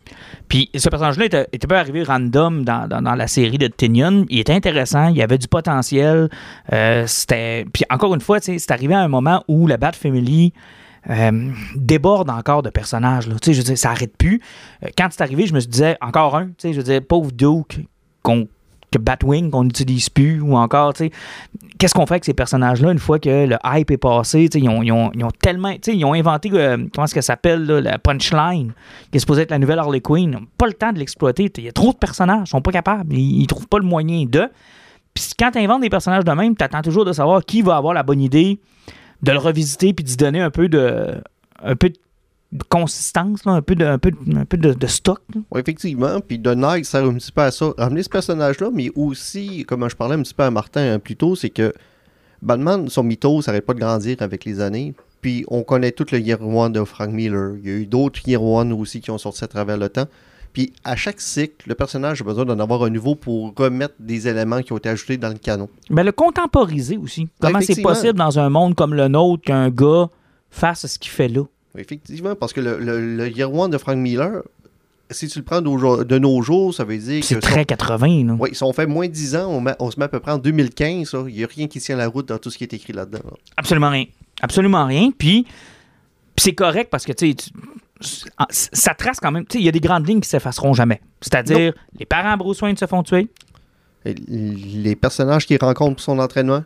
Puis ce personnage-là était, était pas arrivé random dans, dans- la série de Tinian. Il était intéressant, il avait du potentiel. Euh, c'était... Puis encore une fois, c'est arrivé à un moment où la Bat Family euh, déborde encore de personnages. Je veux dire, ça arrête plus. Euh, quand c'est arrivé, je me disais, encore un, je veux dire, pauvre Duke, qu'on que Batwing qu'on n'utilise plus ou encore, tu sais, qu'est-ce qu'on fait avec ces personnages-là une fois que le hype est passé? tu sais, Ils ont, ils, ont, ils ont tellement. tu sais, Ils ont inventé, euh, comment est-ce qu'elle s'appelle, là, la punchline, qui est supposée être la nouvelle Harley Quinn. Ils n'ont pas le temps de l'exploiter. Il y a trop de personnages, ils sont pas capables. Ils, ils trouvent pas le moyen de. Puis quand tu inventes des personnages de même, tu attends toujours de savoir qui va avoir la bonne idée de le revisiter puis d'y donner un peu de. un peu de consistance, là, un peu de, un peu de, un peu de, de stock. Ouais, effectivement. Puis The Night sert un petit peu à ça. Ramener ce personnage-là, mais aussi, comme je parlais un petit peu à Martin euh, plus tôt, c'est que Batman, son mythos, ça n'arrête pas de grandir avec les années. Puis on connaît tout le Year One de Frank Miller. Il y a eu d'autres Year One aussi qui ont sorti à travers le temps. Puis à chaque cycle, le personnage a besoin d'en avoir un nouveau pour remettre des éléments qui ont été ajoutés dans le canon. Ben, le contemporiser aussi. Comment c'est possible dans un monde comme le nôtre qu'un gars fasse ce qu'il fait là? Effectivement, parce que le, le, le Year One de Frank Miller, si tu le prends de nos jours, ça veut dire C'est très 80, là. Oui, si on fait moins de 10 ans, on, met- on se met à peu près en 2015, là, il n'y a rien qui tient la route dans tout ce qui est écrit là-dedans. là. Absolument rien. Absolument rien. Puis, c'est correct parce que, tu sais, ça trace quand même. Tu sais, il y a des grandes lignes qui s'effaceront jamais. C'est-à-dire, les parents à Bruce Wayne se font tuer. Et les personnages qu'il rencontre pour son entraînement,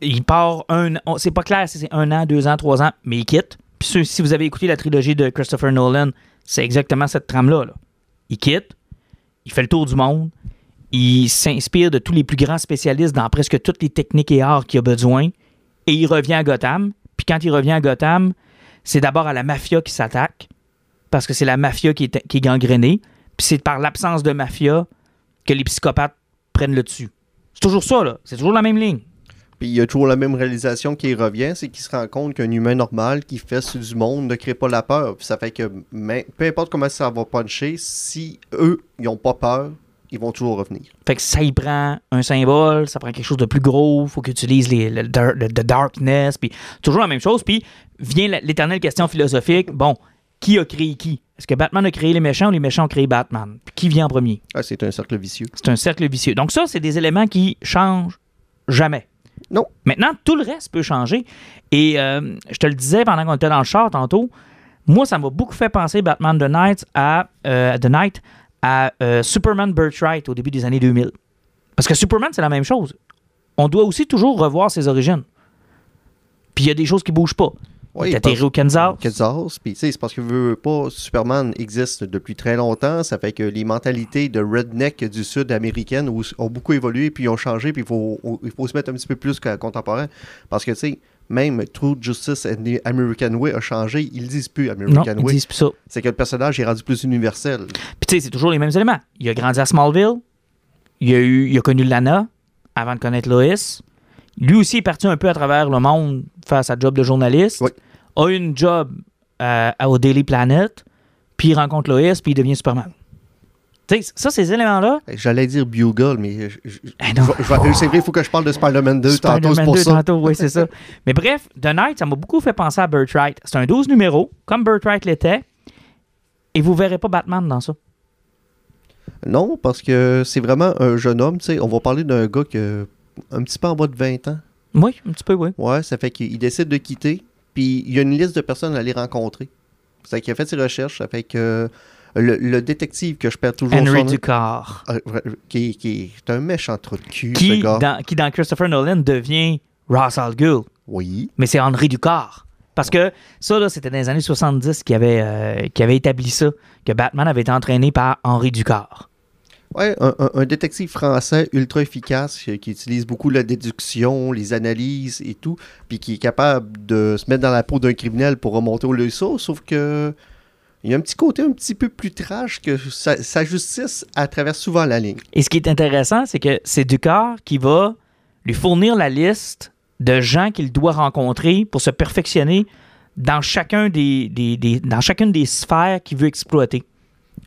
Il part un C'est pas clair si c'est un an, deux ans, trois ans, mais il quitte. Puis si vous avez écouté la trilogie de Christopher Nolan, c'est exactement cette trame-là. là. Il quitte, il fait le tour du monde, il s'inspire de tous les plus grands spécialistes dans presque toutes les techniques et arts qu'il a besoin, et il revient à Gotham. Puis quand il revient à Gotham, c'est d'abord à la mafia qui s'attaque, parce que c'est la mafia qui est, qui est gangrénée, puis c'est par l'absence de mafia que les psychopathes prennent le dessus. C'est toujours ça, là. C'est toujours la même ligne. Puis il y a toujours la même réalisation qui revient, c'est qu'il se rend compte qu'un humain normal qui fait sur du monde ne crée pas la peur. Puis ça fait que mais, peu importe comment ça va puncher, si eux, ils n'ont pas peur, ils vont toujours revenir. Fait que ça y prend un symbole, ça prend quelque chose de plus gros, faut qu'ils utilisent les, le, le- the darkness, puis toujours la même chose. Puis vient l'éternelle question philosophique, bon, qui a créé qui? Est-ce que Batman a créé les méchants ou les méchants ont créé Batman? Puis qui vient en premier? Ah, c'est un cercle vicieux. C'est un cercle vicieux. Donc ça, c'est des éléments qui changent jamais. Non. Maintenant, tout le reste peut changer. Et euh, je te le disais pendant qu'on était dans le char tantôt, moi, ça m'a beaucoup fait penser Batman The Night à, euh, The Night à euh, Superman Birthright au début des années 2000. Parce que Superman, c'est la même chose. On doit aussi toujours revoir ses origines. Puis il y a des choses qui bougent pas. Oui, il atterri au Kansas? Kansas, puis tu sais, c'est parce que veux pas, Superman existe depuis très longtemps, ça fait que les mentalités de redneck du sud américaine ont, beaucoup évolué, puis ont changé, puis il faut, il faut se mettre un petit peu plus qu'à contemporain, parce que tu sais, même True Justice and the American Way a changé, ils disent plus Non, American ils Way, disent plus ça. c'est que le personnage est rendu plus universel. Puis tu sais, c'est toujours les mêmes éléments. Il a grandi à Smallville. Il a, eu, il a connu Lana avant de connaître Lois. Lui aussi est parti un peu à travers le monde faire sa job de journaliste. Oui. A une job euh, au Daily Planet. Puis il rencontre Lois, puis il devient Superman. Tu sais, ça, ces éléments-là. J'allais dire Bugle, mais je- je- Eh je c'est vrai, il faut que je parle de Spider-Man 2 tantôt, c'est Spider-Man pour 2 ça. tantôt, oui, c'est ça. Mais bref, The Night, ça m'a beaucoup fait penser à Birthright. C'est un 12 numéros, comme Birthright l'était. Et vous verrez pas Batman dans ça. Non, parce que c'est vraiment un jeune homme, tu sais, on va parler d'un gars qui a un petit peu en bas de 20 ans. Oui, un petit peu, oui. Ouais, ça fait qu'il décide de quitter, puis il y a une liste de personnes à aller rencontrer. Fait qu'il a fait ses recherches, fait que le, le détective que je perds toujours Henry Ducard. euh, qui, qui est un méchant trou de cul, qui ce gars. dans, qui, dans Christopher Nolan, devient Ra's al Ghul. Oui. Mais c'est Henri Ducard. Parce que ça, là, c'était dans les années 70 qui avait, euh, avait établi ça, que Batman avait été entraîné par Henri Ducard. Ouais, un, détective français ultra efficace euh, qui utilise beaucoup la déduction, les analyses et tout, puis qui est capable de se mettre dans la peau d'un criminel pour remonter au leçon, sauf que il y a un petit côté un petit peu plus trash que sa, justice à travers souvent la ligne. Et ce qui est intéressant, c'est que c'est Ducard qui va lui fournir la liste de gens qu'il doit rencontrer pour se perfectionner dans, chacun des- dans chacune des sphères qu'il veut exploiter.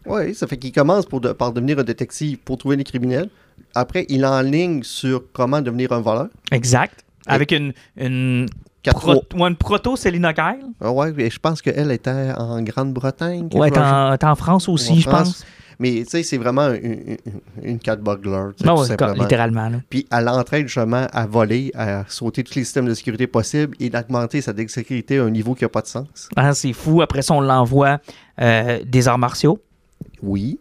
Oui, ça fait qu'il commence pour de- par devenir un détective pour trouver les criminels. Après, il enligne sur comment devenir un voleur. Exact. Avec une, une, pro- ouais, une proto-Selina Kyle. Ah ouais, et je pense qu'elle était en Grande-Bretagne. Ouais, chose t'es dans le en, en France aussi, En je France. pense. Mais tu sais, c'est vraiment une, une, une cat burglar, tu sais, Ah ouais, littéralement. là. Puis elle entraîne justement à voler, à sauter tous les systèmes de sécurité possibles et d'augmenter sa sécurité à un niveau qui n'a pas de sens. Ah, c'est fou. Après ça, on l'envoie euh, des arts martiaux. Oui,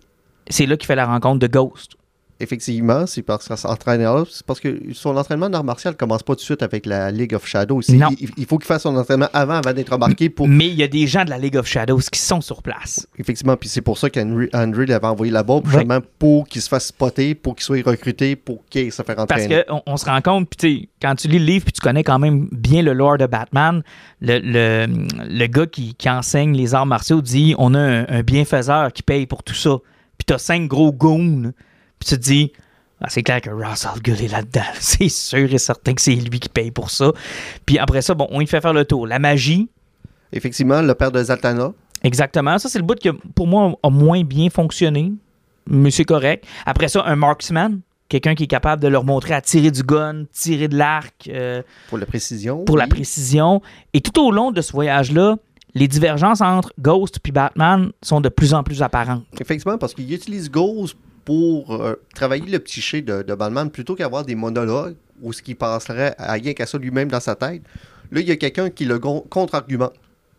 C'est là qu'il fait la rencontre de Ghost. Effectivement, c'est parce que s'entraîne là. C'est parce que son entraînement d'art martial commence pas tout de suite avec la League of Shadows. Non. Il, il faut qu'il fasse son entraînement avant, avant d'être embarqué pour. Mais il y a des gens de la League of Shadows qui sont sur place. Effectivement, puis c'est pour ça Henry l'avait envoyé là-bas, justement pour qu'il se fasse spotter, pour qu'il soit recruté, pour qu'il se fasse Parce entraîner. qu'on on se rend compte, puis tu sais, quand tu lis le livre, puis tu connais quand même bien le lore de Batman, le, le, le gars qui, qui enseigne les arts martiaux dit on a un, un bienfaiseur qui paye pour tout ça. Puis t'as cinq gros goons, puis tu te dis ah, c'est clair que Ross Al Ghul est là-dedans. C'est sûr et certain que c'est lui qui paye pour ça. Puis après ça, bon, on lui fait faire le tour. La magie, Effectivement, le père de Zatanna. Exactement. Ça, c'est le bout qui, pour moi, a moins bien fonctionné, mais c'est correct. Après ça, un marksman, quelqu'un qui est capable de leur montrer à tirer du gun, tirer de l'arc. euh, Pour la précision. pour la précision. Et tout au long de ce voyage-là, les divergences entre Ghost et Batman sont de plus en plus apparentes. Effectivement, parce qu'il utilise Ghost pour euh, travailler le psyché de, de Batman plutôt qu'avoir des monologues ou ce qui passerait à rien qu'à ça lui-même dans sa tête. Là, il y a quelqu'un qui le contre-argumente.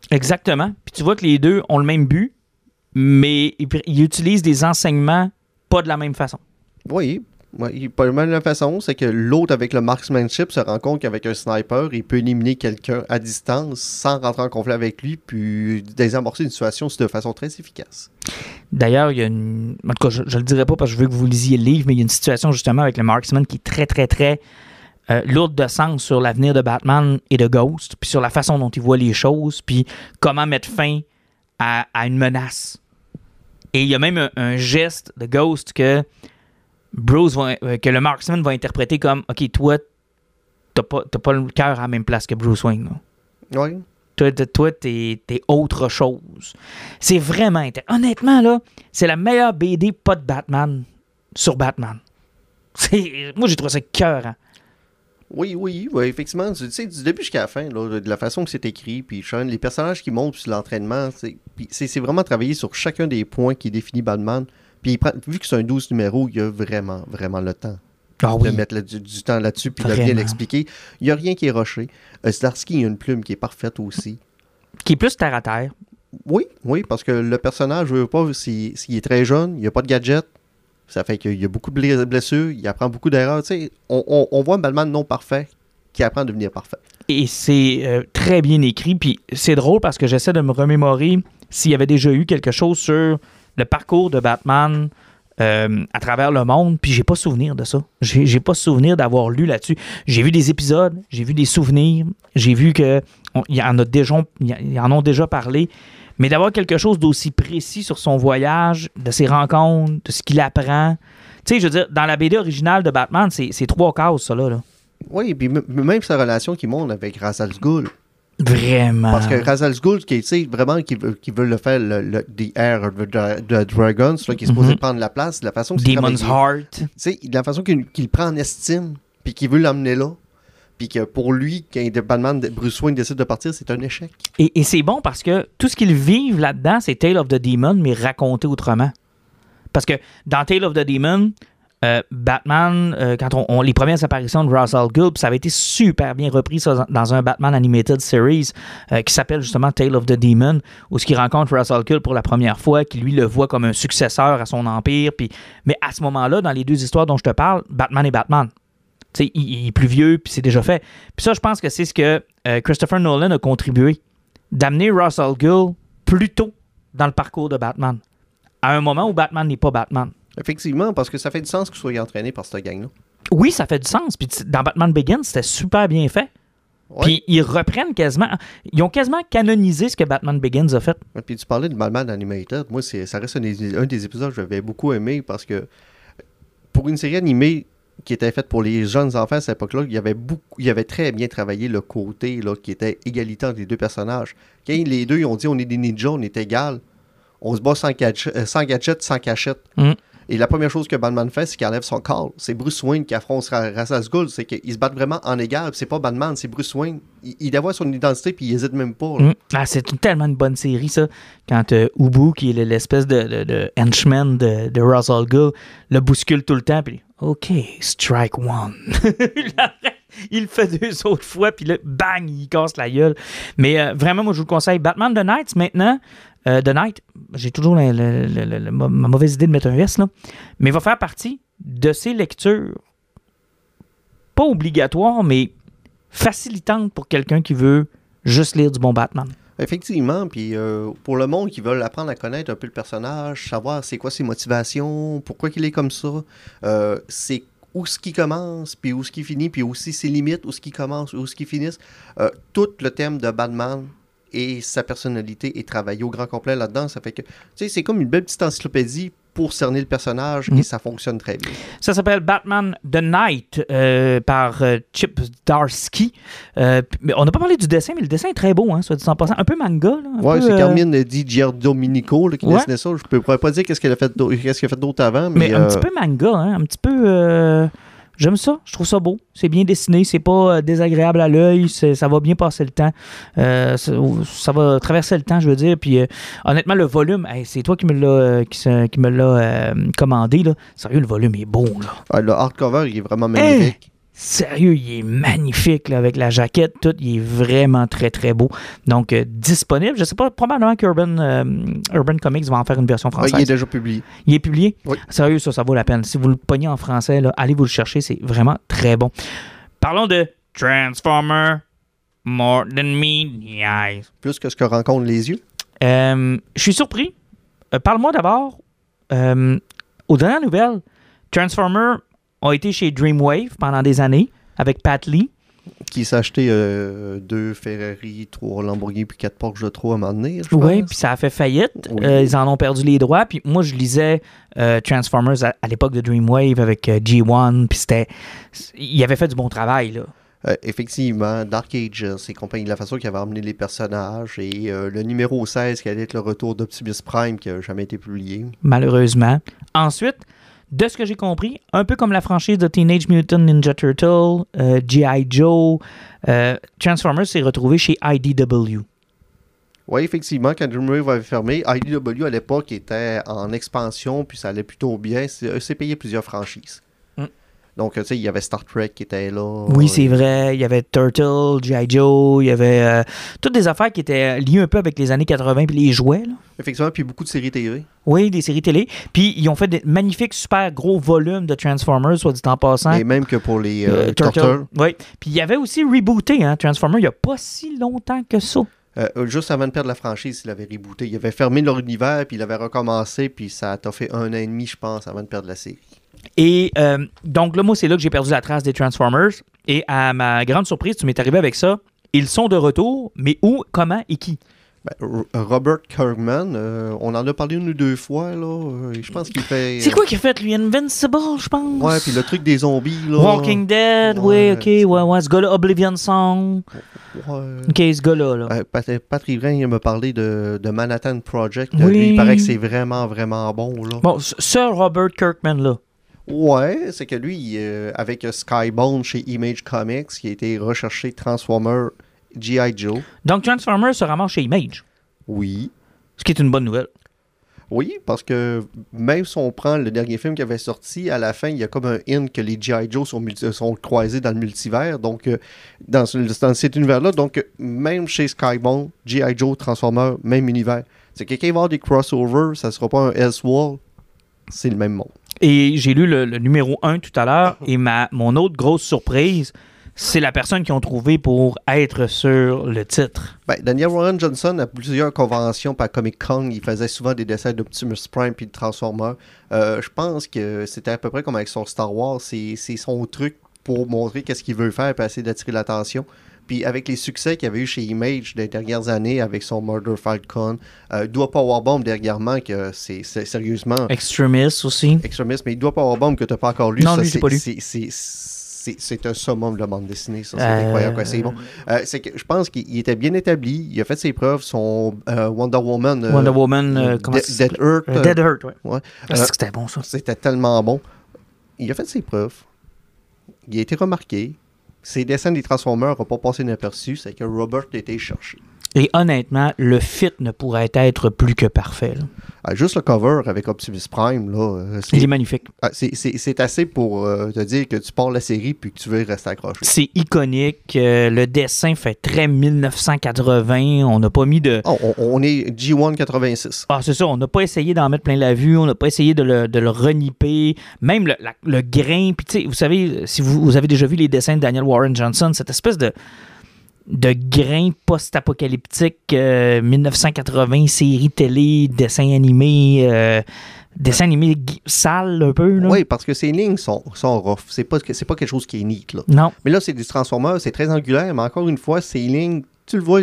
Exactement. Puis tu vois que les deux ont le même but, mais ils, ils utilisent des enseignements pas de la même façon. Oui, oui, pas de la façon, c'est que l'autre avec le marksmanship se rend compte qu'avec un sniper, il peut éliminer quelqu'un à distance sans rentrer en conflit avec lui, puis désamorcer une situation de façon très efficace. D'ailleurs, il y a une. En tout cas, je, je le dirai pas parce que je veux que vous lisiez le livre, mais il y a une situation justement avec le Marksman qui est très, très, très euh, lourde de sens sur l'avenir de Batman et de Ghost, puis sur la façon dont il voit les choses, puis comment mettre fin à, une menace. Et il y a même un, geste de Ghost que Bruce euh, que le Marksman va interpréter comme OK, toi, t'as pas, pas le cœur à la même place que Bruce Wayne. Oui, Toi, toi, t'es autre chose. C'est vraiment intéressant. Honnêtement, là, c'est la meilleure BD pas de Batman sur Batman. Moi, j'ai trouvé ça cœur. oui, oui, oui, effectivement. Tu sais, du début jusqu'à la fin, de la façon que c'est écrit, puis Sean, les personnages qui montent sur l'entraînement, c'est puis vraiment travailler sur chacun des points qui définit Batman. Puis vu que c'est un 12 numéro, il y a vraiment, vraiment le temps. Ah de oui. mettre le- du, du temps là-dessus puis de bien Vraiment. l'expliquer. Il n'y a rien qui est rushé. Euh, Zdarsky, il y a une plume qui est parfaite aussi. Qui est plus terre à terre. Oui, oui, parce que le personnage, je veux pas, s'il est très jeune, il n'y a pas de gadget. Ça fait qu'il y a beaucoup de ble- blessures, il apprend beaucoup d'erreurs. On voit un Batman non parfait qui apprend à devenir parfait. Et c'est euh, très bien écrit. Puis c'est drôle parce que j'essaie de me remémorer s'il y avait déjà eu quelque chose sur le parcours de Batman euh, à travers le monde. Puis j'ai pas souvenir de ça. J'ai pas souvenir d'avoir lu là-dessus. J'ai vu des épisodes, j'ai vu des souvenirs, j'ai vu que on- y en ont déjà parlé. Mais d'avoir quelque chose d'aussi précis sur son voyage, de ses rencontres, de ce qu'il apprend. Tu sais, je veux dire, dans la BD originale de Batman, c'est trois cases, ça, là. Oui, puis même sa relation qui monte avec Ra's al. Vraiment. Parce que Ghul, qui, sais, vraiment, qui veut, qui veut le faire, le, le- The Air of the, the Dragons, là, qui est supposé Mhm. prendre la place, la façon Demon's. Heart. Sais, la façon qu'il prend en estime, puis qu'il veut l'emmener là, puis que pour lui, quand de Bruce Wayne décide de partir, c'est un échec. Et, et c'est bon parce que tout ce qu'ils vivent là-dedans, c'est Tale of the Demon, mais raconté autrement. Parce que dans Tale of the Demon, euh, Batman, euh, quand on, les premières apparitions de Ghul, puis ça avait été super bien repris dans un Batman Animated Series euh, qui s'appelle justement Tale of the Demon, où ce qui rencontre Ra's al Ghul pour la première fois, qui lui le voit comme un successeur à son empire. Mais à ce moment-là, dans les deux histoires dont je te parle, Batman est Batman. Il, il est plus vieux, puis c'est déjà fait. Puis ça, je pense que c'est ce que Christopher Nolan a contribué. D'amener Russell Gull plus tôt dans le parcours de Batman. À un moment où Batman n'est pas Batman. Effectivement, parce que ça fait du sens qu'il soit entraîné par cette gang-là. Oui, ça fait du sens. Puis dans Batman Begins, c'était super bien fait. Ouais. Puis ils reprennent quasiment. Ils ont quasiment canonisé ce que Batman Begins a fait. Ouais, Puis tu parlais de Batman Animated. Moi, c'est, ça reste un des, un des épisodes que j'avais beaucoup aimé parce que pour une série animée qui était faite pour les jeunes enfants à cette époque-là, il y avait beaucoup, il y avait très bien travaillé le côté là, qui était égalité entre les deux personnages. Quand les deux ils ont dit on est des ninjas, on est égal, on se bat sans, gadget, euh, sans gadget, sans cachette. Mm. Et la première chose que Batman fait, c'est qu'il enlève son corps. C'est Bruce Wayne qui affronte Ra- Ra's al Ghul. C'est qu'ils se battent vraiment en égal. C'est pas Batman, c'est Bruce Wayne. Il, il son identité puis il hésite même pas. Mm. Ah, c'est tellement une bonne série, ça. Quand euh, Ubu, qui est l'espèce de, henchman de, de le bouscule tout le temps, puis OK, strike one. il, le fait deux autres fois, puis là, bang, il casse la gueule. Mais euh, vraiment, moi, je vous le conseille. Batman The Night, maintenant, euh, The Night, j'ai toujours ma ma mauvaise idée de mettre un S, là, mais va faire partie de ces lectures, pas obligatoires, mais facilitantes pour quelqu'un qui veut juste lire du bon Batman. Effectivement, puis euh, pour le monde qui veut apprendre à connaître un peu le personnage, savoir c'est quoi ses motivations, pourquoi il est comme ça, euh, c'est où ce qui commence, puis où ce qui finit, puis aussi ses limites, où ce qui commence, où ce qui finisse. Euh, tout le thème de Batman et sa personnalité est travaillé au grand complet là-dedans. Ça fait que, tu sais, c'est comme une belle petite encyclopédie pour cerner le personnage Mm. et ça fonctionne très bien. Ça s'appelle Batman The Night euh, par euh, Chip Darsky. Euh, on n'a pas parlé du dessin, mais le dessin est très beau, hein, soit dit en passant. Un peu manga. Peu, c'est euh, Carmine Di Giordominico là, qui Ouais. dessinait ça. Je ne pourrais pas dire qu'est-ce qu'elle a fait d'autre avant, mais, Mais un petit peu manga, hein, un petit peu. J'aime ça, je trouve ça beau. C'est bien dessiné, c'est pas euh, désagréable à l'œil, ça va bien passer le temps. Euh, ça, ça va traverser le temps, je veux dire. Puis euh, honnêtement, le volume, hey, c'est toi qui me l'as euh, qui, me l'a commandé. Là. Sérieux, le volume est beau. Là. ouais, le hardcover il est vraiment Hey! Sérieux, il est magnifique là, avec la jaquette, tout, il est vraiment très très beau. Donc euh, disponible, je sais pas, probablement qu'Urban euh, Urban Comics va en faire une version française. il est déjà publié. Il est publié? Oui. Sérieux, ça, ça vaut la peine. Si vous le pognez en français, là, allez vous le chercher, c'est vraiment très bon. Parlons de Transformer More Than Me, yes. Plus que ce que rencontrent les yeux. Euh, je suis surpris. Parle-moi d'abord. aux dernières nouvelles, Transformer ont été chez Dreamwave pendant des années avec Pat Lee. Qui s'est acheté euh, deux Ferrari, trois Lamborghini puis quatre Porsche de trop à un moment donné, je Oui, puis ça a fait faillite. Oui. Euh, ils en ont perdu les droits. Puis moi, je lisais euh, Transformers à, à l'époque de Dreamwave avec euh, G1. Puis c'était. Il avait fait du bon travail, là. Euh, effectivement, Dark Ages et compagnie, la façon qu'il avait emmené les personnages et euh, le numéro 16 qui allait être le retour d'Optimus Prime qui n'a jamais été publié. malheureusement. Ensuite, de ce que j'ai compris, un peu comme la franchise de Teenage Mutant Ninja Turtle, euh, G.I. Joe, euh, Transformers s'est retrouvé chez IDW. Oui, effectivement, quand Dreamwave avait fermé, IDW à l'époque était en expansion, puis ça allait plutôt bien. C'est c'est payé plusieurs franchises. Donc, tu sais, il y avait Star Trek qui était là. Oui, c'est vrai. Il y avait Turtle, G.I. Joe, il y avait euh, toutes des affaires qui étaient liées un peu avec les années 80 puis les jouets. là. Effectivement, puis beaucoup de séries TV. Oui, des séries télé. Puis ils ont fait des magnifiques, super gros volumes de Transformers, soit dit en passant. Et même que pour les Euh, euh, Turtle. Turtles. Oui. Puis il y avait aussi rebooté hein, Transformers il n'y a pas si longtemps que ça. Euh, juste avant de perdre la franchise, il avait rebooté. Il avait fermé leur univers, puis il avait recommencé, puis ça a fait un an et demi, je pense, avant de perdre la série. Et euh, donc là, moi, c'est là que j'ai perdu la trace des Transformers. Et à ma grande surprise, tu m'es arrivé avec ça. Ils sont de retour, mais où, comment et qui? Ben, Robert Kirkman, euh, on en a parlé une ou deux fois, là. euh, je pense qu'il fait. C'est quoi qu'il a fait, lui? Invincible, je pense? Ouais, puis le truc des zombies, là. Walking Dead, Ouais, oui, ok, ouais, ouais. Ce gars-là, Oblivion Song. Ouais. Ok, ce gars-là, là. Euh, Pat- Patrick Vrain, il m'a parlé de, de Manhattan Project. Oui. Lui, il paraît que c'est vraiment, vraiment bon, là. Bon, ce- ce Robert Kirkman, là. Ouais, c'est que lui, euh, avec euh, Skybound chez Image Comics, qui a été recherché Transformer G.I. Joe. Donc, Transformers se ramasse chez Image, Oui. ce qui est une bonne nouvelle. Oui, parce que même si on prend le dernier film qui avait sorti, à la fin, il y a comme un hint que les G.I. Joe sont, multi- sont croisés dans le multivers. Donc, euh, dans, ce- dans cet univers-là, donc, euh, même chez Skybound, G.I. Joe, Transformer, même univers. C'est que quand il va avoir des crossovers, ça sera pas un Elseworld, c'est le même monde. Et j'ai lu le, le numéro 1 tout à l'heure, et ma, mon autre grosse surprise, c'est la personne qu'ils ont trouvé pour être sur le titre. Ben, Daniel Warren Johnson, à plusieurs conventions par Comic Con, il faisait souvent des dessins d'Optimus Prime puis de Transformer. Euh, je pense que c'était à peu près comme avec son Star Wars. C'est c'est son truc pour montrer qu'est-ce qu'il veut faire et essayer d'attirer l'attention. Puis avec les succès qu'il y avait eu chez Image des dernières années avec son Murder Falcon, euh, doit pas avoir bombe dernièrement que c'est sérieusement Extremis aussi. extrémiste, mais doit pas avoir bombe que tu n'as pas encore lu. Non, Ça, lui, pas lu. c'est- un summum de bande dessinée, ça. C'est Euh, incroyable. quoi, C'est bon. Euh, c'est que je pense qu'il il était bien établi. Il a fait ses preuves. Son euh, Wonder Woman. euh, Wonder Woman, euh, comment Dead, ça Dead? Earth. Dead Hurt, ouais. ouais. Ah, c'était bon, ça. C'était tellement bon. Il a fait ses preuves. Il a été remarqué. Ses dessins des Transformers n'ont pas passé inaperçus. C'est que Robert été cherché. Et honnêtement, le fit ne pourrait être plus que parfait. là. Ah, juste le cover avec Optimus Prime, là, euh, Il est magnifique. ah, c'est- c'est- c'est assez pour euh, te dire que tu pars la série puis que tu veux rester accroché. C'est iconique. euh, le dessin fait très 1980. On n'a pas mis de. Oh, on, on est G1 86. Ah, c'est ça. On n'a pas essayé d'en mettre plein la vue. On n'a pas essayé de le, de le reniper. Même le, la- le grain. Puis, tu sais, vous savez, si vous, vous avez déjà vu les dessins de Daniel Warren Johnson, cette espèce de de grain post-apocalyptique euh, 1980, série télé, dessin animé, euh, dessin animé gui- sale un peu. Là. Oui, parce que ces lignes sont, sont rough. C'est pas, c'est pas quelque chose qui est neat. Là. Non. Mais là, c'est des Transformers, c'est très angulaire, mais encore une fois, ces lignes, tu le vois,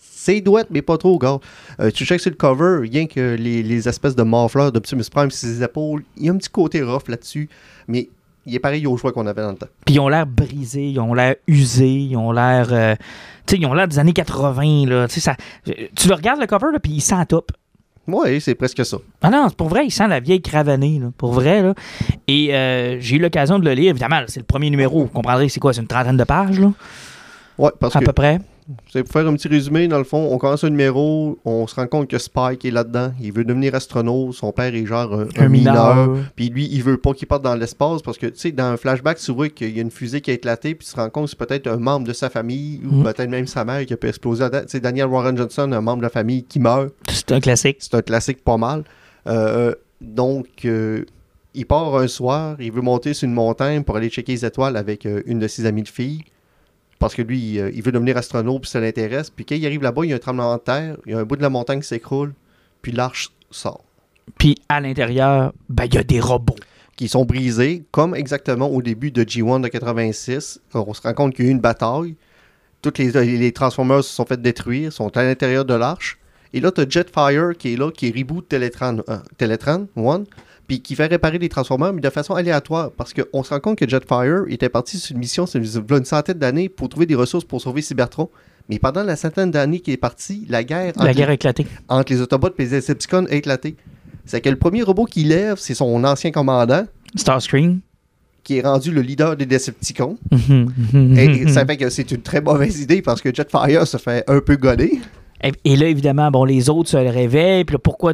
c'est douette, mais pas trop, gars. Euh, tu checkes sur le cover, rien que les, les espèces de morfleurs d'Optimus Prime sur ses épaules, il y a un petit côté rough là-dessus, mais il est pareil au choix qu'on avait dans le temps. Puis ils ont l'air brisés, ils ont l'air usés, ils ont l'air. euh, tu sais, ils ont l'air des années 80, là. Ça. Tu le regardes le cover, là, puis il sent top. Ouais, c'est presque ça. Ah non, c'est pour vrai, il sent la vieille cravanée, là, pour vrai. Là. Et euh, j'ai eu l'occasion de le lire. Évidemment, c'est le premier numéro. Vous comprendrez, c'est quoi? C'est une trentaine de pages, là, Ouais, parce à que peu près. C'est pour faire un petit résumé, dans le fond, on commence un numéro, on se rend compte que Spike est là-dedans, il veut devenir astronaute, son père est genre un, un Un mineur. mineur, puis lui, il veut pas qu'il parte dans l'espace parce que, tu sais, dans un flashback, tu vois qu'il y a une fusée qui a éclaté, puis tu te rends compte que c'est peut-être un membre de sa famille, ou Mhm. peut-être même sa mère qui a pu exploser. Tu sais, Daniel Warren Johnson, un membre de la famille qui meurt, C'est un classique. c'est un classique pas mal. Euh, donc, euh, il part un soir, il veut monter sur une montagne pour aller checker les étoiles avec euh, une de ses amies de filles. Parce que lui, euh, il veut devenir astronaute, puis ça l'intéresse. Puis quand il arrive là-bas, il y a un tremblement de terre, il y a un bout de la montagne qui s'écroule, puis l'arche sort. Puis à l'intérieur, ben, il y a des robots. Qui sont brisés, comme exactement au début de G1 de 86. On se rend compte qu'il y a eu une bataille. Toutes les, les Transformers se sont fait détruire, sont à l'intérieur de l'arche. Et là, tu as Jetfire qui est là, qui reboot Teletran, euh, Teletran One, puis qui fait réparer les Transformers, mais de façon aléatoire. Parce qu'on se rend compte que Jetfire était parti sur une mission, c'est une une centaine d'années, pour trouver des ressources pour sauver Cybertron. Mais pendant la centaine d'années qu'il est parti, la guerre, La entre, guerre a éclaté. entre les Autobots et les Decepticons a éclaté. C'est que le premier robot qu'il lève, c'est son ancien commandant, Starscream. qui est rendu le leader des Decepticons. Mhm. Et ça fait que c'est une très mauvaise idée parce que Jetfire se fait un peu goler. Et, là, évidemment, bon, les autres se réveillent. Puis là, pourquoi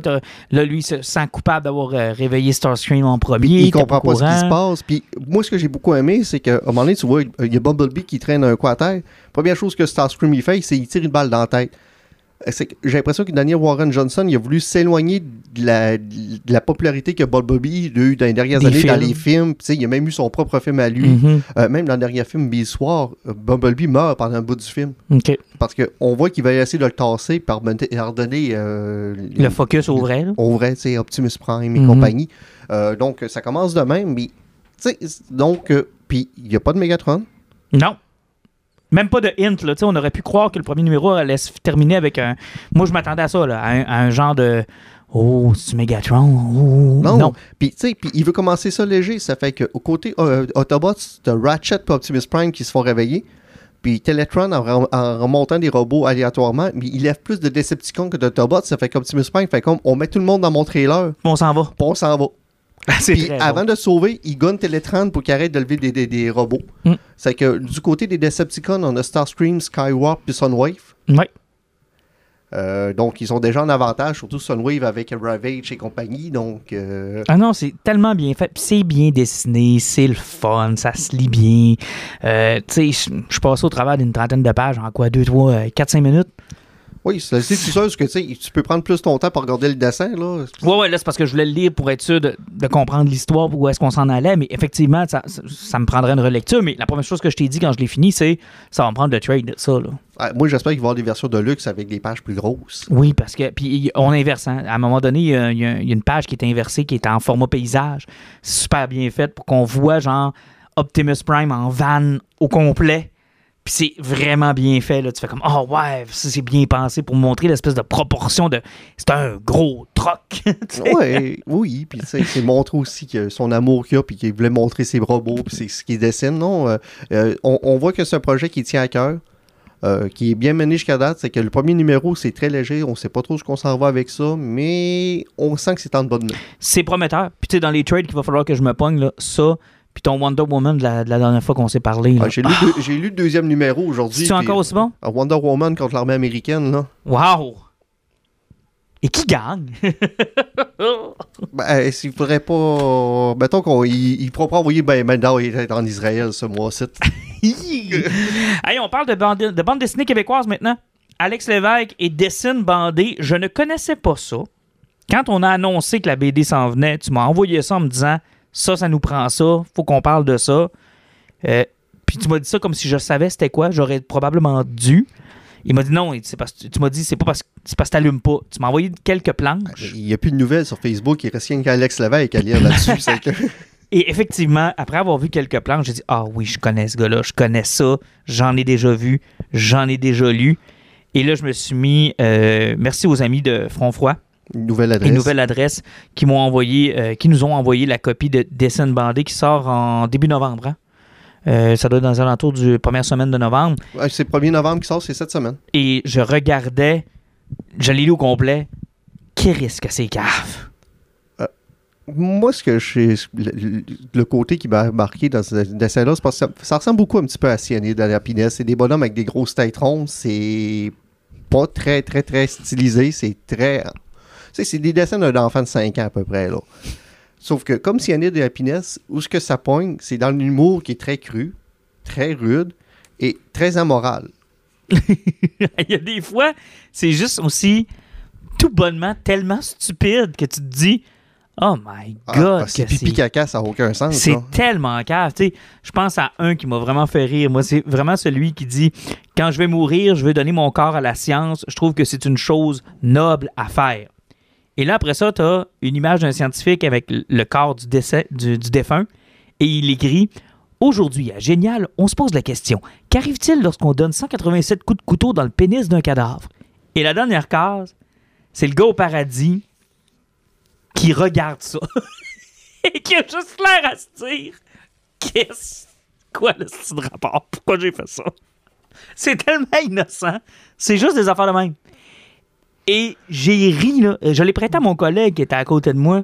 là, lui se sent coupable d'avoir euh, réveillé Starscream en premier. il comprend pas ce qui se passe. Puis moi, ce que j'ai beaucoup aimé, c'est qu'à un moment donné, tu vois, il y a Bumblebee qui traîne un coup à terre. Première chose que Starscream il fait, c'est qu'il tire une balle dans la tête. Euh, J'ai l'impression que Daniel Warren Johnson il a voulu s'éloigner de la, de la popularité que Bumblebee a eu dans les dernières Des années dans les films. Il a même eu son propre film à lui. Mhm. Euh, même dans le dernier film, Bill Soir, euh, Bumblebee meurt pendant un bout du film. Parce qu'on voit qu'il va essayer de le tasser par redonner euh, Le focus au vrai. là. au vrai, Optimus Prime et Mhm. compagnie. Euh, donc, ça commence de même, mais, donc, puis, il n'y a pas de Megatron. Non. Même pas de hint, là. Tu sais, on aurait pu croire que le premier numéro allait se terminer avec un. Moi, je m'attendais à ça, là. À un, à un genre de. Oh, c'est Megatron? Oh. Non. non. Puis, tu sais, il veut commencer ça léger. Ça fait qu'au côté euh, Autobots, t'as Ratchet et Optimus Prime qui se font réveiller. Puis Teletron, en, rem- en remontant des robots aléatoirement, mais il lève plus de Decepticons que d'Autobots. Ça fait qu'Optimus Prime fait comme, on met tout le monde dans mon trailer, On s'en va. on s'en va. C'est Puis avant de sauver, il gonne Teletran pour qu'il arrête de lever des, des- des robots. Mm. C'est que du côté des Decepticons, on a Starscream, Skywarp puis Sunwave. Ouais. Euh, donc, ils sont déjà en avantage, surtout Sunwave avec Ravage et compagnie. Donc, euh, Ah non, c'est tellement bien fait. C'est bien dessiné, c'est le fun, ça se lit bien. Euh, tu sais, je- passe au travers d'une trentaine de pages en quoi, deux, trois, euh, quatre, cinq minutes. Oui, c'est sûr que tu peux prendre plus ton temps pour regarder le dessin. Là. Ouais, ouais, là, c'est parce que je voulais le lire pour être sûr de, de comprendre l'histoire, où est-ce qu'on s'en allait. Mais effectivement, ça, ça, ça me prendrait une relecture. Mais la première chose que je t'ai dit quand je l'ai fini, c'est ça va me prendre le trade, ça, là. Ah, moi, j'espère qu'il va y avoir des versions de luxe avec des pages plus grosses. Oui, parce que. Puis on inverse. hein. À un moment donné, il y, a, il y a- une page qui est inversée, qui est en format paysage. Super bien fait pour qu'on voit, genre, Optimus Prime en van au complet. Puis c'est vraiment bien fait. Là. Tu fais comme, oh ouais, ça, c'est bien pensé pour montrer l'espèce de proportion de. C'est un gros troc. Ouais, oui, puis tu sais, c'est montrer aussi que son amour qu'il a, puis qu'il voulait montrer ses robots, puis c'est ce qu'il dessine. Non, euh, euh, on, on voit que c'est un projet qui tient à cœur, euh, qui est bien mené jusqu'à date. C'est que le premier numéro, c'est très léger, on sait pas trop ce qu'on s'en va avec ça, mais on sent que c'est en bonne main. C'est prometteur. Puis tu sais, dans les trades qu'il va falloir que je me pogne, là, ça, puis ton Wonder Woman de la, de la dernière fois qu'on s'est parlé. Ah, j'ai, lu deux- j'ai lu le deuxième numéro aujourd'hui. C'est-tu puis, encore aussi bon? euh, Wonder Woman contre l'armée américaine, là. Wow! Et qui gagne? Ben, euh, s'il faudrait pas. Mettons qu'on il, il pourra pas envoyer ben maintenant il est en Israël ce mois-ci. hey, on parle de bande, de bande dessinée québécoise maintenant. Alex Lévesque et Dessine Bandé. Je ne connaissais pas ça. Quand on a annoncé que la BD s'en venait, tu m'as envoyé ça en me disant ça, ça nous prend ça, faut qu'on parle de ça. Euh, puis tu m'as dit ça comme si je savais c'était quoi. J'aurais probablement dû. Il m'a dit non, c'est parce que tu m'as dit c'est pas parce, c'est parce que t'allumes pas. Tu m'as envoyé quelques planches. Il n'y a plus de nouvelles sur Facebook, il reste rien qu'Alex Lévesque à lire là-dessus. que- Et effectivement, après avoir vu quelques planches, j'ai dit Ah oui, je connais ce gars-là, je connais ça, j'en ai déjà vu, j'en ai déjà lu. Et là, je me suis mis. euh, merci aux amis de Front Froid, Une nouvelle adresse. une nouvelle adresse, qui m'ont envoyé, euh, qui nous ont envoyé la copie de Dessin Bandé qui sort en début novembre. hein. Euh, ça doit être dans les alentours du première semaine de novembre. Ouais, c'est le 1er novembre qui sort, c'est cette semaine. Et je regardais, je l'ai lu au complet. Qui risque c'est cave? Moi, ce que je, le, le côté qui m'a marqué dans ce dessin-là, c'est parce que ça, ça ressemble beaucoup un petit peu à Cyanide de la Happiness. C'est des bonhommes avec des grosses têtes rondes. C'est pas très, très, très stylisé. C'est très. Sais, c'est des dessins d'un enfant de 5 ans à peu près, là. Sauf que, comme Cyanide de Happiness, où ce que ça poigne, c'est dans l'humour qui est très cru, très rude et très amoral. Il y a des fois, c'est juste aussi tout bonnement tellement stupide que tu te dis Oh my Ah, God, parce que que pipi c'est- caca, ça n'a aucun sens. c'est tellement cave. Tu sais, je pense à un qui m'a vraiment fait rire. Moi, c'est vraiment celui qui dit Quand je vais mourir, je vais donner mon corps à la science. Je trouve que c'est une chose noble à faire. Et là, après ça, tu as une image d'un scientifique avec le- corps du, décès, du défunt et il écrit Aujourd'hui, à Génial, on se pose la question qu'arrive-t-il lorsqu'on donne 187 coups de couteau dans le pénis d'un cadavre Et la dernière case, c'est le gars au paradis qui regarde ça et qui a juste l'air à se dire Qu'est-ce Quoi le style de rapport? Pourquoi j'ai fait ça C'est tellement innocent. C'est juste des affaires de même. Et j'ai ri, là. Je l'ai prêté à mon collègue qui était à côté de moi.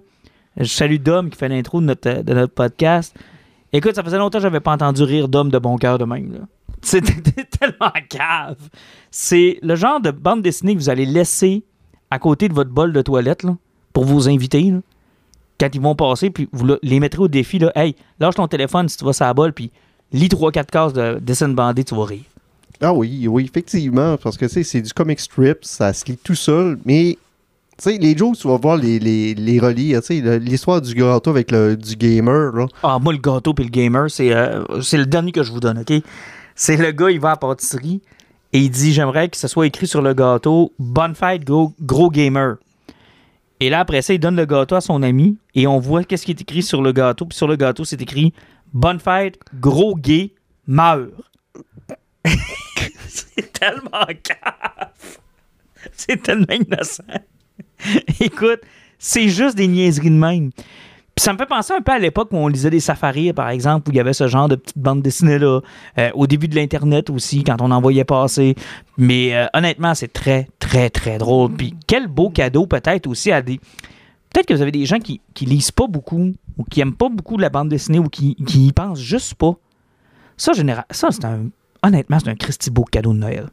Je salue Dom qui fait l'intro de notre, de notre podcast. Écoute, ça faisait longtemps que j'avais pas entendu rire Dom de bon cœur de même. là. C'était tellement cave. C'est le genre de bande dessinée que vous allez laisser à côté de votre bol de toilette là, pour vos invités. Quand ils vont passer, puis vous le- les mettrez au défi. Là, hey, lâche ton téléphone si tu vas sur la bol, puis lis 3-4 cases de dessin bandé, tu vas rire. Ah oui, oui, effectivement, parce que c'est du comic strip, ça se lit tout seul, mais tu sais, les jokes, tu vas voir les, les, les le- l'histoire du gâteau avec le, du gamer, là. Ah, moi, le gâteau puis le gamer, c'est euh, le dernier que je vous donne, OK? C'est le gars, il va à la pâtisserie et il dit J'aimerais que ce soit écrit sur le gâteau Bonne fête, gros, gros gamer. Et là, après ça, il donne le gâteau à son ami et on voit qu'est-ce qui est écrit sur le gâteau. Puis sur le gâteau, c'est écrit Bonne fête, gros gay, meurt. c'est tellement cave. C'est tellement innocent. Écoute, c'est juste des niaiseries de même. Puis ça me fait penser un peu à l'époque où on lisait des safaris, par exemple, où il y avait ce genre de petites bandes dessinées-là. Euh, au début de l'Internet aussi, quand on en voyait passer. Mais euh, honnêtement, c'est très, très, très drôle. Puis quel beau cadeau peut-être aussi à des... Peut-être que vous avez des gens qui, qui lisent pas beaucoup ou qui aiment pas beaucoup la bande dessinée ou qui, qui y pensent juste pas. Ça, général... ça c'est un... Honnêtement, c'est un Christy beau cadeau de Noël.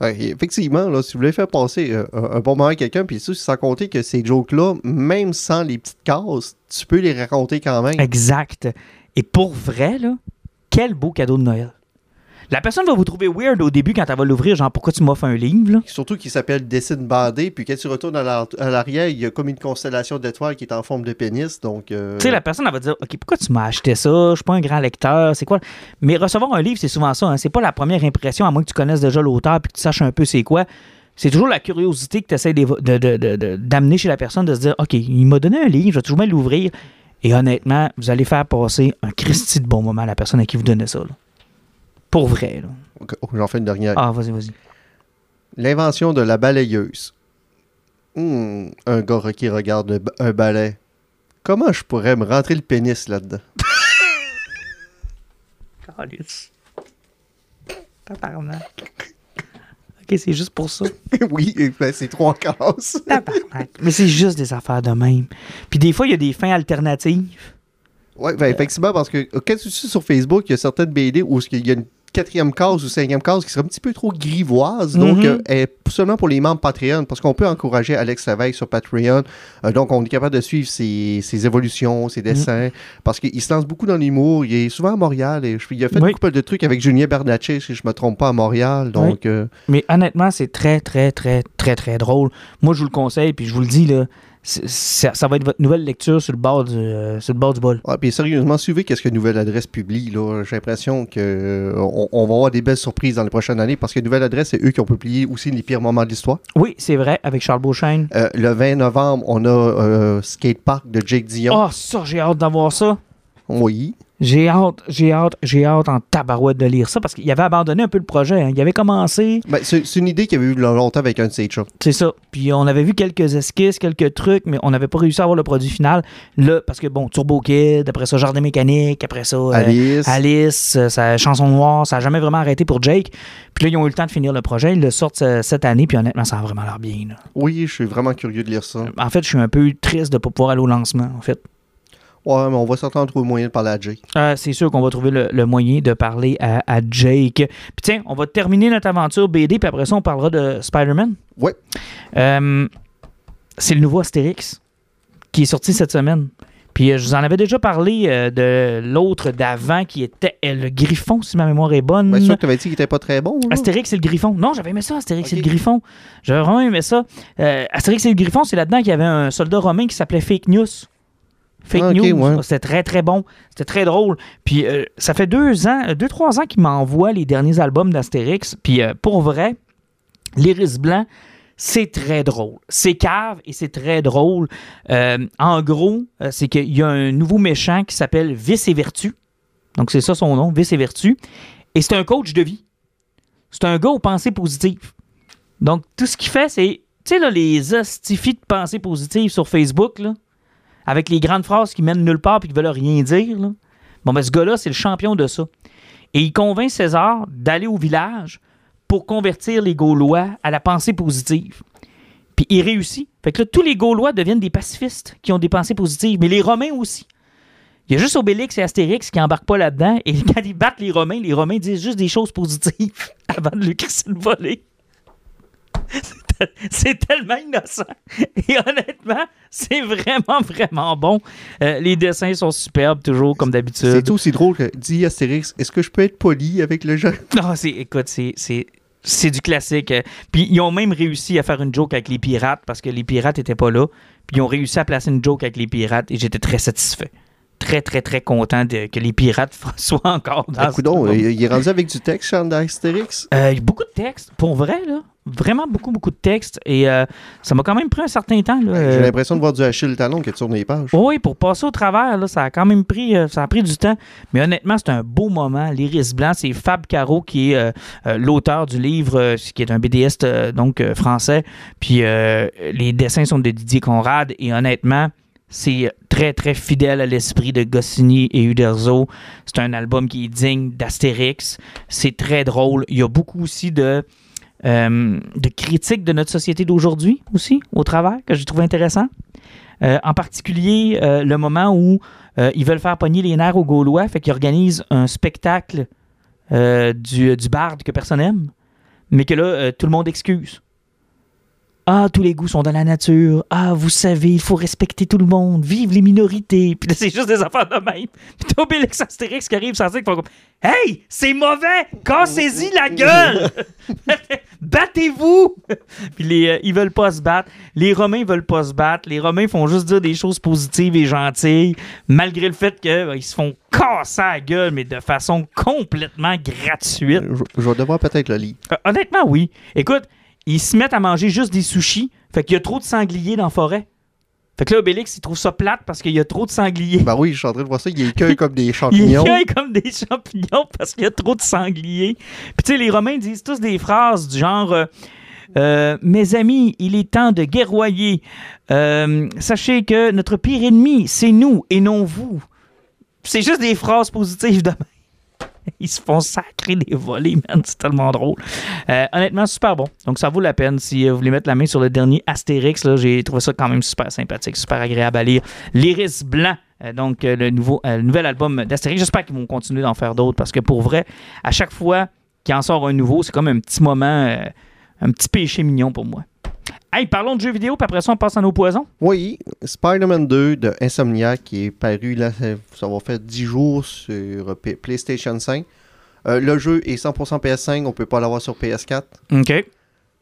Ouais, effectivement, là, si vous voulez faire passer euh, un, bon moment à quelqu'un, puis ça, sans compter que ces jokes-là, même sans les petites cases, tu peux les raconter quand même. Exact. Et pour vrai, là, quel beau cadeau de Noël. La personne va vous trouver weird au début quand elle va l'ouvrir, genre pourquoi tu m'offres un livre, là? Surtout qu'il s'appelle Dessine bandé, puis quand tu retournes à la- à l'arrière, il y a comme une constellation d'étoiles qui est en forme de pénis, donc... euh, Tu sais, la personne, elle va dire OK, pourquoi tu m'as acheté ça? Je suis pas un grand lecteur, c'est quoi? Mais recevoir un livre, c'est souvent ça. Hein? C'est pas la première impression, à moins que tu connaisses déjà l'auteur puis que tu saches un peu c'est quoi. C'est toujours la curiosité que tu essaies d'amener chez la personne, de se dire OK, il m'a donné un livre, je vais toujours bien l'ouvrir. Et honnêtement, vous allez faire passer un Christy de bon moment à la personne à qui vous donnez ça. là. Pour vrai. Là. ok, oh, J'en fais une dernière. Ah, vas-y, vas-y. L'invention de la balayeuse. Hmm, un gars qui regarde un ba- un balai. Comment je pourrais me rentrer le pénis là-dedans? OK, c'est juste pour ça. oui, ben, c'est trois cases. Mais c'est juste des affaires de même. Puis des fois, il y a des fins alternatives. Oui, ben, effectivement, parce que euh, quand tu suis sur Facebook, il y a certaines BD où il y a une quatrième case ou cinquième case qui serait un petit peu trop grivoise. Donc, Mhm. euh, est seulement pour les membres Patreon, parce qu'on peut encourager Alex Lévesque sur Patreon. Euh, donc, on est capable de suivre ses, ses évolutions, ses dessins, parce qu'il se lance beaucoup dans l'humour. Il est souvent à Montréal. Et je- il a fait Oui. couple de trucs avec Julien Bernatchez, si je me trompe pas, à Montréal. Donc, euh, Mais honnêtement, c'est très, très, très, très, très drôle. Moi, je vous le conseille, puis je vous le dis, là, ça, ça va être votre nouvelle lecture sur le bord du, euh, sur le bord du bol. Ah, puis sérieusement, suivez qu'est-ce que Nouvelle Adresse publie. là. J'ai l'impression qu'on on, on va avoir des belles surprises dans les prochaines années parce que Nouvelle Adresse, c'est eux qui ont publié aussi les pires moments de l'histoire. Oui, c'est vrai, avec Charles Beauchesne. Euh, le 20 novembre, on a euh, Skate Park de Jake Dion. Oh, ça, j'ai hâte d'avoir ça. Oui. J'ai hâte, j'ai hâte, j'ai hâte en tabarouette de lire ça parce qu'il avait abandonné un peu le projet. hein. Il avait commencé, Ben, c'est une idée qu'il y avait eu longtemps avec un de ses c'est ça. Puis on avait vu quelques esquisses, quelques trucs, mais on n'avait pas réussi à avoir le produit final. Là, parce que bon, Turbo Kid, après ça, Jardin Mécanique, après ça, euh, Alice. Alice, euh, sa chanson noire, ça n'a jamais vraiment arrêté pour Jake. Puis là, ils ont eu le temps de finir le projet. Ils le sortent euh, cette année, puis honnêtement, ça a vraiment l'air bien. là. Oui, je suis vraiment curieux de lire ça. En fait, je suis un peu triste de ne pas pouvoir aller au lancement, en fait. Ouais, mais on va certainement trouver moyen de parler à Jake. Euh, c'est sûr qu'on va trouver le, le moyen de parler à, à Jake. Puis tiens, on va terminer notre aventure BD, puis après ça, on parlera de Spider-Man. Ouais. Euh, c'est le nouveau Astérix qui est sorti cette semaine. Puis euh, je vous en avais déjà parlé euh, de l'autre d'avant qui était euh, le Griffon, si ma mémoire est bonne. Ben, sûr que tu avais dit qu'il était pas très bon. là. Astérix et le Griffon. Non, j'avais aimé ça, Astérix et Ok. le Griffon. J'avais vraiment aimé ça. Euh, Astérix et le Griffon, c'est là-dedans qu'il y avait un soldat romain qui s'appelait Fake News. Fake Ah, News. ouais. C'était très, très bon. C'était très drôle. Puis euh, ça fait deux ans, euh, deux, trois ans qu'il m'envoie les derniers albums d'Astérix. Puis euh, pour vrai, l'Iris Blanc, c'est très drôle. C'est cave et c'est très drôle. Euh, en gros, c'est qu'il y a un nouveau méchant qui s'appelle Vice et Vertu. Donc c'est ça son nom, Vice et Vertu. Et c'est un coach de vie. C'est un gars aux pensées positives. Donc, tout ce qu'il fait, c'est, tu sais, là, les hostifies de pensées positives sur Facebook, là, avec les grandes phrases qui mènent nulle part et qui veulent rien dire. Bon, ben, ce gars-là, c'est le champion de ça. Et il convainc César d'aller au village pour convertir les Gaulois à la pensée positive. Puis il réussit. Fait que là, tous les Gaulois deviennent des pacifistes qui ont des pensées positives, mais les Romains aussi. Il y a juste Obélix et Astérix qui embarquent pas là-dedans. Et quand ils battent les Romains, les Romains disent juste des choses positives avant de lui crisser le voler. C'est- C'est tellement innocent. Et honnêtement, c'est vraiment, vraiment bon. Euh, les dessins sont superbes, toujours comme C'est d'habitude. aussi drôle que dit Astérix Est-ce que je peux être poli avec le jeu? Non, c'est, écoute, c'est, c'est, c'est du classique. Puis ils ont même réussi à faire une joke avec les pirates parce que les pirates étaient pas là. Puis ils ont réussi à placer une joke avec les pirates et j'étais très satisfait. Très, très, très content de- que les pirates soient encore dans ce coudonc, album. il est rendu avec du texte, Charles d'Astérix? Euh, beaucoup de textes, pour vrai, là. Vraiment beaucoup, beaucoup de textes. Et euh, ça m'a quand même pris un certain temps. Là. J'ai Euh, l'impression de voir du Achille Talon qui tourne les pages. oui, pour passer au travers, là, ça a quand même pris, euh, ça a pris du temps. Mais honnêtement, c'est un beau moment. L'Iris Blanc, c'est Fab Caro qui est l'auteur du livre, qui est un BDiste donc français. Puis euh, les dessins sont de Didier Conrad. Et honnêtement, c'est très, très fidèle à l'esprit de Goscinny et Uderzo. C'est un album qui est digne d'Astérix. C'est très drôle. Il y a beaucoup aussi de, euh, de critiques de notre société d'aujourd'hui aussi, au travers, que j'ai trouvé intéressant. Euh, en particulier, euh, le moment où ils veulent faire pogner les nerfs aux Gaulois, fait qu'ils organisent un spectacle du, du barde que personne aime, mais que là, tout le monde excuse. Ah, tous les goûts sont dans la nature. Ah, vous savez, il faut respecter tout le monde. Vive les minorités. Puis là, c'est juste des affaires de même. Puis t'as Obélix Astérix qui arrive sans dire comme Hey, c'est mauvais! Cassez-y la gueule! Battez-vous! Puis les, euh, ils veulent pas se battre. Les Romains veulent pas se battre. Les Romains font juste dire des choses positives et gentilles, malgré le fait qu'ils se font casser la gueule, mais de façon complètement gratuite. Je, je vais devoir peut-être le lire. Euh, honnêtement, oui. Écoute, ils se mettent à manger juste des sushis. Fait qu'il y a trop de sangliers dans la forêt. Fait que là, Obélix, il trouve ça plate parce qu'il y a trop de sangliers. Ben oui, je suis en train de voir ça. Il écueille comme des Il champignons. cueille comme des champignons parce qu'il y a trop de sangliers. Puis tu sais, les Romains disent tous des phrases du genre euh, Euh, Mes amis, il est temps de guerroyer. Euh, sachez que notre pire ennemi, c'est nous et non vous. C'est juste des phrases positives de. Ils se font sacrer des volets, man. C'est tellement drôle. Euh, honnêtement, super bon. Donc, ça vaut la peine. Si vous voulez mettre la main sur le dernier Astérix, là, j'ai trouvé ça quand même super sympathique, super agréable à lire. L'Iris Blanc, euh, donc euh, le, nouveau, nouvel album d'Astérix. J'espère qu'ils vont continuer d'en faire d'autres parce que pour vrai, à chaque fois qu'il en sort un nouveau, c'est comme un petit moment, un petit péché mignon pour moi. Hey, parlons de jeux vidéo, puis après ça, on passe à nos poisons. Oui, Spider-Man 2 de Insomniac qui est paru, là, ça va faire 10 jours sur PlayStation 5. Euh, le jeu est 100% PS5, on peut pas l'avoir sur PS4. OK.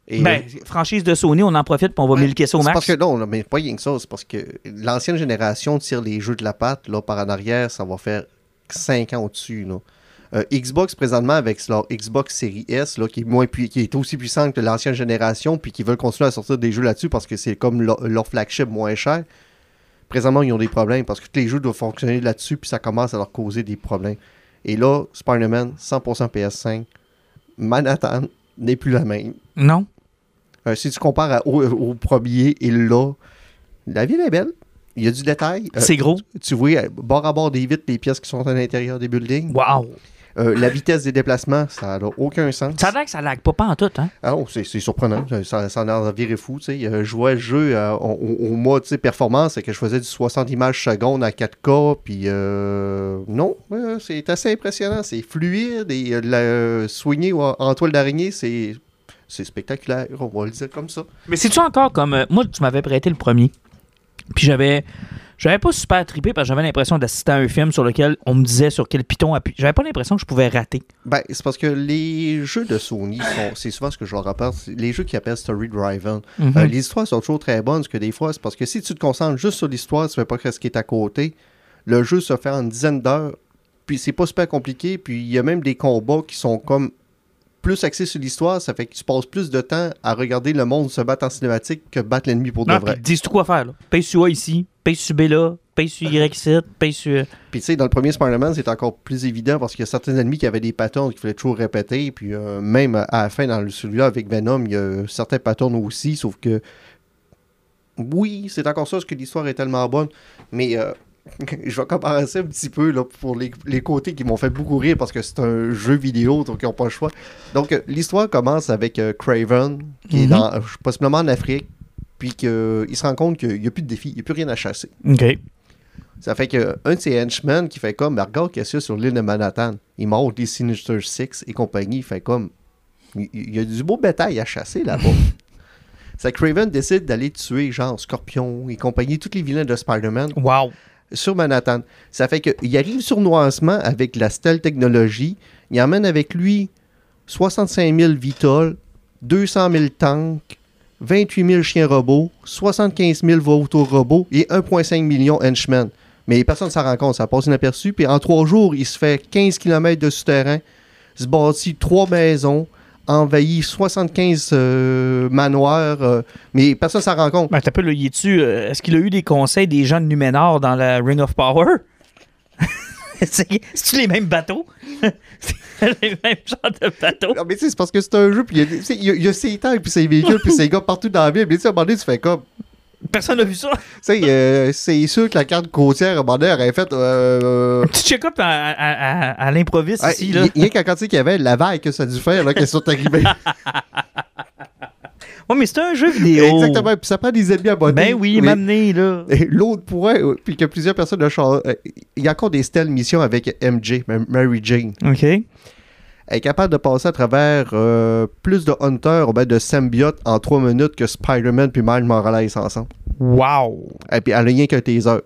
Et, Ben, euh, franchise de Sony, on en profite, puis on va Ouais, milquer ça au max. parce que non, non, mais pas rien que ça. C'est parce que l'ancienne génération tire les jeux de la patte. Là, par en arrière, ça va faire 5 ans au-dessus. là. Euh, Xbox, présentement, avec leur Xbox Series S, là, qui, est moins qui est aussi puissante que l'ancienne génération, puis qui veulent continuer à sortir des jeux là-dessus parce que c'est comme leur, leur flagship moins cher. présentement, ils ont des problèmes parce que tous les jeux doivent fonctionner là-dessus, puis ça commence à leur causer des problèmes. Et là, Spider-Man, 100% PS5, Manhattan n'est plus la même. Non? Euh, si tu compares à- au, au premier et là, la ville est belle. Il y a du détail. Euh, C'est gros. tu vois, bord à bord des vitres, les pièces qui sont à l'intérieur des buildings. Wow! Euh, la vitesse des déplacements, ça n'a aucun sens. Ça a l'air que ça lag pas, pas en tout, hein? Ah non, c'est c'est surprenant. Ça, ça en a viré fou. tu sais. Euh, je jouais le jeu euh, au, au- mode performance, c'est que je faisais du 60 images secondes à 4K. Puis euh, non, c'est assez impressionnant. C'est fluide et euh, la, soigner en, toile d'araignée, c'est c'est spectaculaire. On va le dire comme ça. Mais c'est-tu encore comme. moi, tu m'avais prêté le premier. Puis j'avais. J'avais pas super trippé parce que j'avais l'impression d'assister à un film sur lequel on me disait sur quel piton appuyer. J'avais pas l'impression que je pouvais rater. Ben, c'est parce que les jeux de Sony, sont- c'est souvent ce que je leur c'est les jeux qui appellent Story Driven. Mhm. Euh, les histoires sont toujours très bonnes, parce que des fois, c'est parce que si tu te concentres juste sur l'histoire, tu fais pas ce qui est à côté, le jeu se fait en une dizaine d'heures, puis c'est pas super compliqué, puis il y a même des combats qui sont comme plus axés sur l'histoire, ça fait que tu passes plus de temps à regarder le monde se battre en cinématique que battre l'ennemi pour de Non, vrai. puis dis-tu quoi faire, là? Paye sur A ici, paye sur B là, paye sur Y ici, paye sur. Puis tu sais, dans le premier Spider-Man, c'est encore plus évident parce qu'il y a certains ennemis qui avaient des patterns qu'il fallait toujours répéter. Puis euh, même à la fin, dans celui-là avec Venom, il y a certains patterns aussi, sauf que oui, c'est encore ça, parce que l'histoire est tellement bonne. Mais euh, je vais comparer ça un petit peu là, pour les, les côtés qui m'ont fait beaucoup rire parce que c'est un jeu vidéo, donc ils n'ont pas le choix. Donc euh, l'histoire commence avec euh, Craven, qui est Mhm. dans, euh, possiblement en Afrique, puis qu'il se rend compte qu'il n'y a plus de défi, il n'y a plus rien à chasser. OK. Ça fait que un de ses henchmen qui fait comme, regarde qu'est-ce qu'il y a sur l'île de Manhattan. Il montre les Sinister Six et compagnie. Il fait comme, il y a du beau bétail à chasser là-bas. Ça Craven décide d'aller tuer genre Scorpion et compagnie, tous les vilains de Spider-Man Wow. Sur Manhattan. Ça fait qu'il arrive sournoisement avec la stealth technologie. Il emmène avec lui 65 000 Vitol, 200 000 tanks, 28 000 chiens robots, 75 000 vautours robots et 1,5 million henchmen. Mais personne ne s'en rend compte, ça passe inaperçu. Puis en trois jours, il se fait 15 km de souterrain, se bâtit trois maisons, envahit 75 euh, manoirs, euh, mais personne ne s'en rend compte. Ben, t'as peu, y est-tu, euh, Est-ce qu'il a eu des conseils des gens de Numénor dans la Ring of Power? C'est- C'est-tu les mêmes bateaux? C'est les mêmes genres de bateaux? Non, mais tu sais, c'est parce que c'est un jeu, puis il y a- y, y ses tanks, puis ses véhicules, puis ses gars partout dans la ville. Mais tu sais, à un moment donné, tu fais comme. Personne n'a vu ça? Euh, c'est sûr que la carte côtière, à un moment donné, aurait fait. Euh, Un petit check-up à, à, à, à l'improviste ah, ici, il là. a qu'à sais qu'il y avait la vague que ça a dû faire, là, qu'elles sont arrivées. Ouais, mais c'est un jeu vidéo. Exactement, puis ça prend des ennemis à botter. Ben oui, m'amener, là. Et L'autre point, euh, puis que plusieurs personnes ont changé. euh, Il y a encore des stealth missions avec MJ, Ma- Mary Jane. OK. Elle est capable de passer à travers euh, plus de Hunter ou ben de symbiotes en 3 minutes que Spider-Man puis Miles Morales ensemble. Wow. Et puis elle a rien qu'un taser.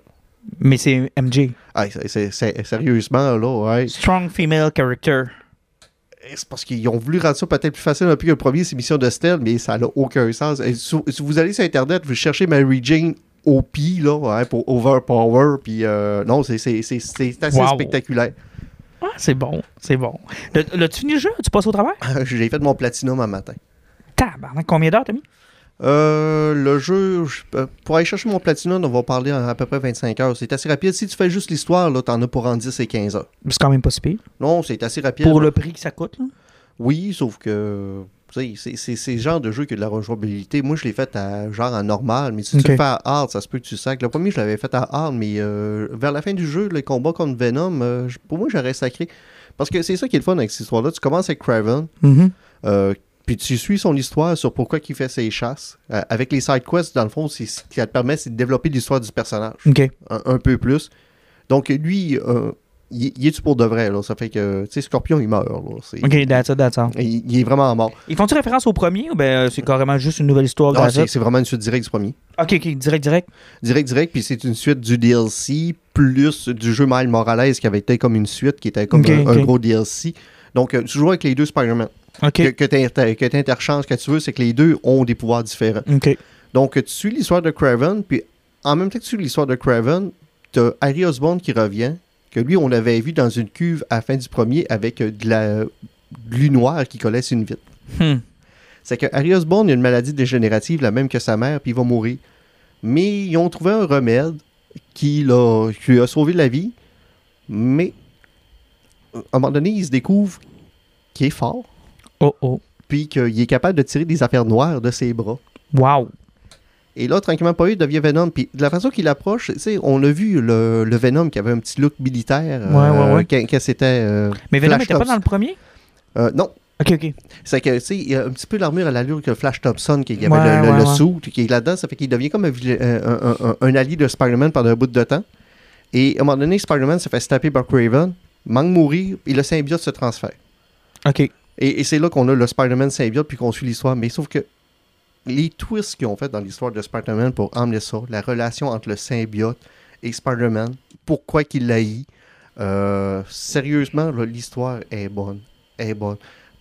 Mais c'est MJ. Ah, c'est- sérieusement, là, ouais. Strong female character. C'est parce qu'ils ont voulu rendre ça peut-être plus facile peu que le premier, c'est mission de stealth, mais ça n'a aucun sens. Et si, vous allez sur Internet, vous cherchez Mary Jane OP, là, pour Overpower, puis euh, non, c'est c'est- c'est- c'est assez Wow. spectaculaire. C'est bon, c'est bon. Le- L'as-tu fini le jeu? Tu passes au travers? J'ai fait mon platinum un matin. Tabarnak, combien d'heures t'as mis? Euh, le jeu, je- euh, pour aller chercher mon platinum, on va parler à peu près 25 heures. C'est assez rapide. Si tu fais juste l'histoire, là, t'en as pour en 10 et 15 heures. C'est quand même pas si pire. Non, c'est assez rapide. Pour le prix que ça coûte, là? Oui, sauf que c'est- le genre de jeu qui a de la rejouabilité. Moi, je l'ai fait à genre en normal, mais si tu le fais à hard, ça se peut que tu sacs. Le premier, je l'avais fait à hard, mais euh, vers la fin du jeu, les combats contre Venom, euh, pour moi, j'aurais sacré. Parce que c'est ça qui est le fun avec cette histoire-là. Tu commences avec Craven, Mhm. euh, puis tu suis son histoire sur pourquoi il fait ses chasses. Euh, avec les side quests, dans le fond, ce qui te permet, c'est de développer l'histoire du personnage un, un peu plus. Donc, lui, il, est-tu pour de vrai, là? Ça fait que, tu sais, Scorpion, il meurt, là. C'est- OK, that's it, that's all. il, il est vraiment mort. Ils font-tu référence au premier ou ben euh, c'est carrément juste une nouvelle histoire Non, that's c'est vraiment une suite directe du premier. OK, OK, direct, direct. Direct, direct, puis c'est une suite du DLC plus du jeu Miles Morales qui avait été comme une suite, qui était comme un, gros DLC. Donc, euh, tu joues avec les deux Spider-Man. OK. Que, que tu interchanges, que tu veux, c'est que les deux ont des pouvoirs différents. OK. Donc, tu suis l'histoire de Craven, puis en même temps que tu suis l'histoire de Craven, tu as Harry Osborn qui revient, que lui, on l'avait vu dans une cuve à la fin du premier avec euh, de la de l'huile noire qui collait sur une vitre. Hmm. C'est que Harry Osborn a une maladie dégénérative, la même que sa mère, puis il va mourir. Mais ils ont trouvé un remède qui, l'a- qui lui a sauvé la vie, mais à un moment donné, il se découvre qu'il est fort, Oh oh. puis qu'il est capable de tirer des affaires noires de ses bras. Wow. Et là, tranquillement, pas il devient Venom. Puis de la façon qu'il approche, tu sais, on a vu le, le Venom qui avait un petit look militaire Ouais, ouais, ouais. quand, quand c'était. euh, Mais Venom n'était pas dans le premier? Euh, non, Ok, ok. c'est que, tu sais, il y a un petit peu l'armure à l'allure que Flash Thompson, qui avait Ouais, le, le, ouais, le ouais. suit, qui est là-dedans. Ça fait qu'il devient comme un, vilain- euh, un, un- un allié de Spider-Man pendant un bout de temps. Et à un moment donné, Spider-Man se fait se taper par Craven, manque mourir, et le symbiote se transfère. Ok. Et, et c'est là qu'on a le Spider-Man symbiote, puis qu'on suit l'histoire. Mais sauf que les twists qu'ils ont fait dans l'histoire de Spider-Man pour emmener ça, la relation entre le symbiote et Spider-Man, pourquoi qu'il l'haït, euh, sérieusement, l'histoire est bonne. Est bonne.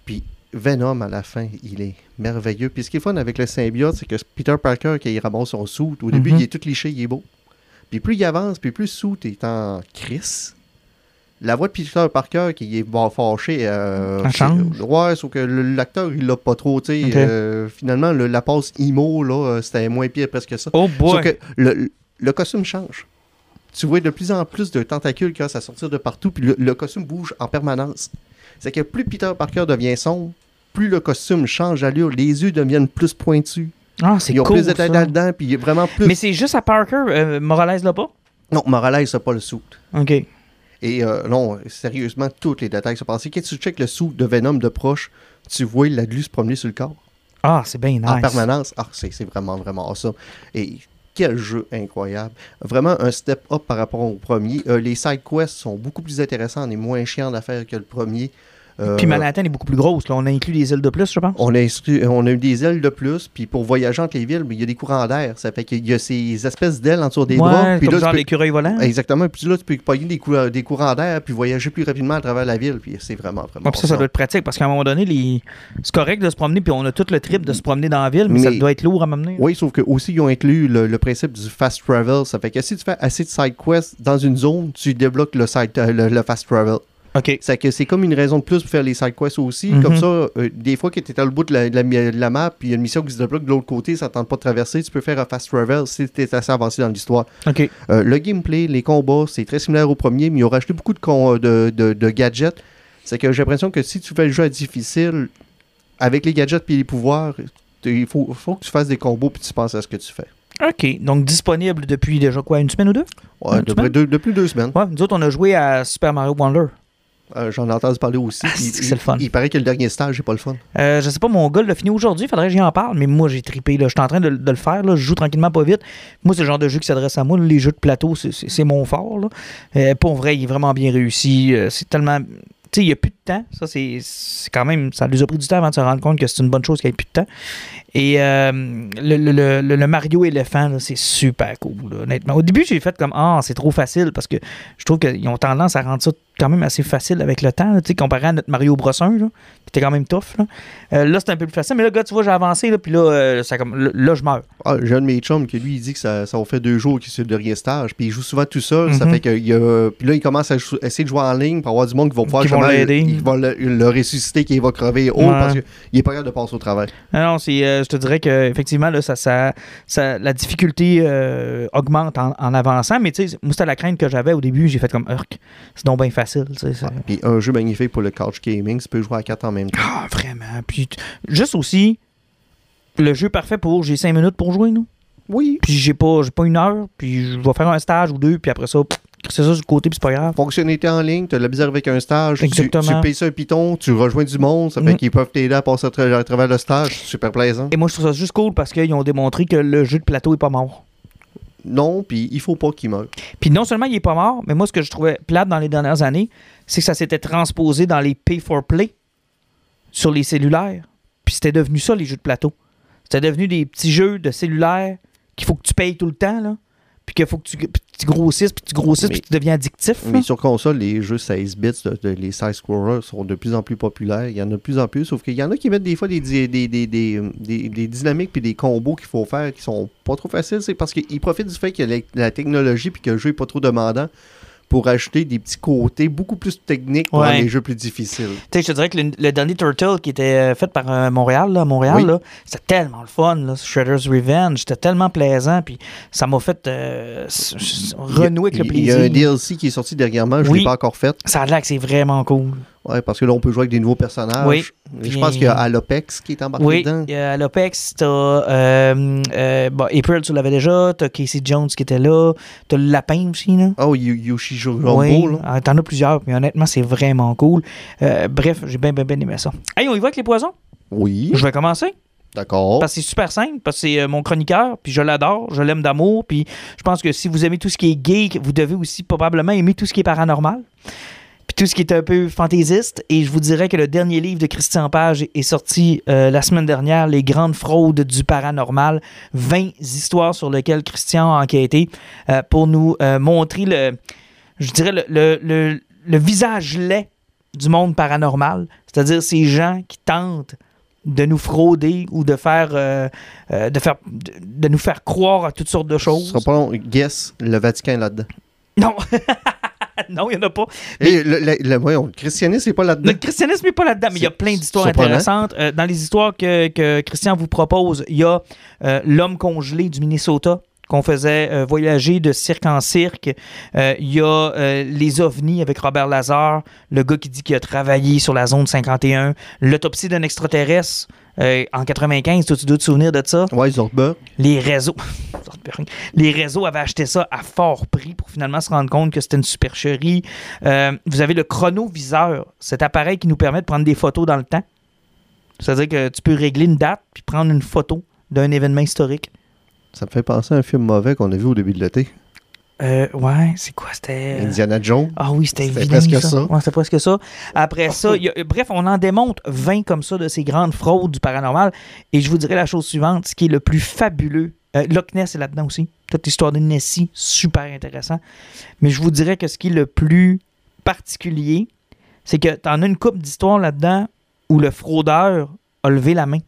Puis Venom, à la fin, il est merveilleux. Puis ce qui est fun avec le symbiote, c'est que Peter Parker, quand il ramasse son suit, au début, Mhm. il est tout liché, il est beau. Puis plus il avance, puis plus suit est en crise. La voix de Peter Parker qui est bon, fâché. Euh. Ouais, sauf que l'acteur, il l'a pas trop. tu sais, Ok. euh, finalement, le- la passe emo, là, euh, c'était moins pire presque ça. Oh boy. Sauf que le, le costume change. Tu vois de plus en plus de tentacules qui commencent à sortir de partout, puis le, le costume bouge en permanence. C'est que plus Peter Parker devient sombre, plus le costume change d'allure, les yeux deviennent plus pointus. Ah, c'est Ils ont cool. plus de là-dedans, puis il y a vraiment plus. Mais c'est juste à Parker, euh, Morales là pas? Non, Morales, c'est pas le suit. Ok. Et euh, non, sérieusement, tous les détails sont passés. Quand tu checkes le sou de Venom de proche, tu vois la glu se promener sur le corps? Ah, c'est bien nice. en permanence? Ah, c'est vraiment, vraiment awesome. Et quel jeu incroyable. Vraiment un step up par rapport au premier. Euh, les side quests sont beaucoup plus intéressants et moins chiants à faire que le premier. Euh, Puis Manhattan est beaucoup plus grosse. Là. On a inclus des îles de plus, je pense. on a, exclu- on a eu des ailes de plus, puis pour voyager entre les villes, il y a des courants d'air. Ça fait qu'il y a ces espèces d'ailes en dessous des bras. ouais, Puis comme là, genre l'écureuil volant. Exactement. Puis là, tu peux pogner des, courants- des courants d'air puis voyager plus rapidement à travers la ville. Puis c'est vraiment, vraiment. Ouais, puis ça, ça doit être pratique parce qu'à un moment donné, les... c'est correct de se promener, puis on a tout le trip de se promener dans la ville, mais, ça doit être lourd à m'amener. Oui, sauf que aussi ils ont inclus le, le principe du fast travel. Ça fait que si tu fais assez de side quests dans une zone, tu débloques le, side, euh, le, le fast travel. OK. C'est que c'est comme une raison de plus pour faire les side quests aussi. Mhm. Comme ça, euh, des fois que tu es à le bout de la, de la, de la map, puis il y a une mission qui se débloque de l'autre côté, ça ne tente pas de traverser, tu peux faire un fast travel si tu es assez avancé dans l'histoire. OK. Euh, le gameplay, les combats, c'est très similaire au premier, mais ils ont rajouté beaucoup de, con- de, de- de gadgets. C'est que j'ai l'impression que si tu fais le jeu à difficile, avec les gadgets et les pouvoirs, il faut, faut que tu fasses des combos puis tu penses à ce que tu fais. OK. Donc disponible depuis déjà quoi, une semaine ou deux? Ouais, depuis, deux, depuis deux semaines. Ouais, nous autres, on a joué à Super Mario Wonder. Euh, J'en ai entendu parler aussi. Ah, il, le fun. il paraît que le dernier stage, c'est pas le fun. Euh, je sais pas, mon gars l'a fini aujourd'hui, faudrait que j'y en parle, mais moi j'ai trippé. Là. Je suis en train de, de le faire, là. je joue tranquillement pas vite. Moi, c'est le genre de jeu qui s'adresse à moi. là. Les jeux de plateau, c'est- mon fort. Là. Euh, pour vrai, il est vraiment bien réussi. C'est tellement. Tu sais, il n'y a plus de temps. Ça, c'est c'est quand même. Ça nous a pris du temps avant de se rendre compte que c'est une bonne chose qu'il n'y ait plus de temps. Et euh, le, le- le- Mario éléphant, c'est super cool, là, honnêtement. Au début, j'ai fait comme Ah, c'est trop facile parce que je trouve qu'ils ont tendance à rendre ça quand même assez facile avec le temps, tu sais, comparé à notre Mario Bros 1, là, qui était quand même tough. Là, Euh, là c'est un peu plus facile, mais là, gars, tu vois, j'ai avancé, là, puis là, euh, ça, comme, là, là, je meurs. Ah, j'ai un de mes chums qui lui il dit que ça, ça fait deux jours qu'il sur le dernier stage, puis il joue souvent tout seul. Ça Mhm. fait que il a- puis là il commence à essayer de jouer en ligne pour avoir du monde qui va pouvoir Qui vont l'aider. il va le, le ressusciter, qui va crever haut Ouais. parce qu'il est pas capable de passer au travers. Non, non, c'est, euh, je te dirais que effectivement, là, ça, ça, ça- la difficulté euh, augmente en, en avançant, mais tu sais, moi, c'était la crainte que j'avais au début, j'ai fait comme Urk. C'est donc bien facile, tu sais. ça- Puis un jeu magnifique pour le couch gaming, tu peux jouer à quatre en même temps. Ah, vraiment. Puis, juste aussi, le jeu parfait pour j'ai 5 minutes pour jouer, nous. Oui. Puis j'ai pas, j'ai pas une heure, puis je vais faire un stage ou deux, puis après ça, pff, c'est ça sur le côté, puis c'est pas grave. Fonctionnalité en ligne, tu as de la avec un stage, tu, Exactement. tu payes ça un piton, tu rejoins du monde, ça fait Mm. qu'ils peuvent t'aider à passer à, tra- à travers le stage, super plaisant. Et moi, je trouve ça juste cool parce qu'ils ont démontré que le jeu de plateau est pas mort. Non, puis il faut pas qu'il meure. Puis non seulement il est pas mort, mais moi, ce que je trouvais plate dans les dernières années, c'est que ça s'était transposé dans les pay-for-play sur les cellulaires. Puis c'était devenu ça, les jeux de plateau. C'était devenu des petits jeux de cellulaire qu'il faut que tu payes tout le temps, là. Puis qu'il faut que tu, grossisses, puis tu grossisses, Mais- puis tu deviens addictif. Mais sur console, les jeux 16 bits, de, de- les side scrollers sont de plus en plus populaires. Il y en a de plus en plus, sauf qu'il y en a qui mettent des fois des, des, des, des, des, des- des dynamiques puis des combos qu'il faut faire qui sont pas trop faciles. C'est parce qu'ils profitent du fait que la, la technologie puis que le jeu est pas trop demandant pour ajouter des petits côtés beaucoup plus techniques pour Ouais. les jeux plus difficiles. Tu sais, je te dirais que le, le Turtle qui était euh, fait par euh, Montréal, là, Montréal, Oui. c'était tellement le fun, là, Shredder's Revenge, c'était tellement plaisant, puis ça m'a fait euh, renouer avec le Il y a plaisir. un DLC qui est sorti dernièrement, je ne Oui. l'ai pas encore fait. Ça a l'air que c'est vraiment cool. Ouais, parce que là, on peut jouer avec des nouveaux personnages. Oui. Je pense qu'il y a Alopex qui est embarqué Oui, dedans. il y a l'Opex, t'as euh, euh, bon, April, tu l'avais déjà, t'as Casey Jones qui était là, t'as le lapin aussi, là. Oh, Yoshi Jumbo, Oui, là. ah, t'en as plusieurs, mais honnêtement, c'est vraiment cool. Euh, bref, j'ai bien, bien, bien aimé ça. Hey, on y va avec les poisons? Oui, Je vais commencer. d'accord. Parce que c'est super simple, parce que c'est euh, mon chroniqueur, puis je l'adore, je l'aime d'amour, puis je pense que si vous aimez tout ce qui est geek, vous devez aussi probablement aimer tout ce qui est paranormal, tout ce qui est un peu fantaisiste. Et je vous dirais que le dernier livre de Christian Page est sorti euh, la semaine dernière, Les grandes fraudes du paranormal, 20 histoires sur lesquelles Christian a enquêté euh, pour nous euh, montrer le, je dirais le, le- le- le visage laid du monde paranormal, c'est-à-dire ces gens qui tentent de nous frauder ou de faire, euh, euh, de, faire de, de nous faire croire à toutes sortes de Ce choses. sera pas long. Guess, le Vatican là-dedans. Non, non, il n'y en a pas. Et le, le, le- voyons, le christianisme, c'est pas là-dedans. Le christianisme n'est pas là-dedans, mais il y a plein d'histoires intéressantes. Euh, dans les histoires que, que Christian vous propose, il y a euh, l'homme congelé du Minnesota qu'on faisait euh, voyager de cirque en cirque. Euh, Il y a euh, les ovnis avec Robert Lazare, le gars qui dit qu'il a travaillé sur la zone 51, l'autopsie d'un extraterrestre euh, en 95, toi tu dois te souvenir de ça? Ouais, Zortberg. Les réseaux, les réseaux avaient acheté ça à fort prix pour finalement se rendre compte que c'était une supercherie. Euh, vous avez le chronoviseur, cet appareil qui nous permet de prendre des photos dans le temps. C'est-à-dire que tu peux régler une date puis prendre une photo d'un événement historique. Ça me fait penser à un film mauvais qu'on a vu au début de l'été. Euh, ouais, c'est quoi? C'était. Indiana Jones. Ah oui, c'était C'était presque ça. ça. Ouais, c'était presque ça. Après ça, y a- bref, on en démontre 20 comme ça de ces grandes fraudes du paranormal. Et je vous dirais la chose suivante, ce qui est le plus fabuleux. euh, Loch Ness est là-dedans aussi. Toute l'histoire de Nessie, super intéressant. Mais je vous dirais que ce qui est le plus particulier, c'est que tu en as une coupe d'histoires là-dedans où le fraudeur a levé la main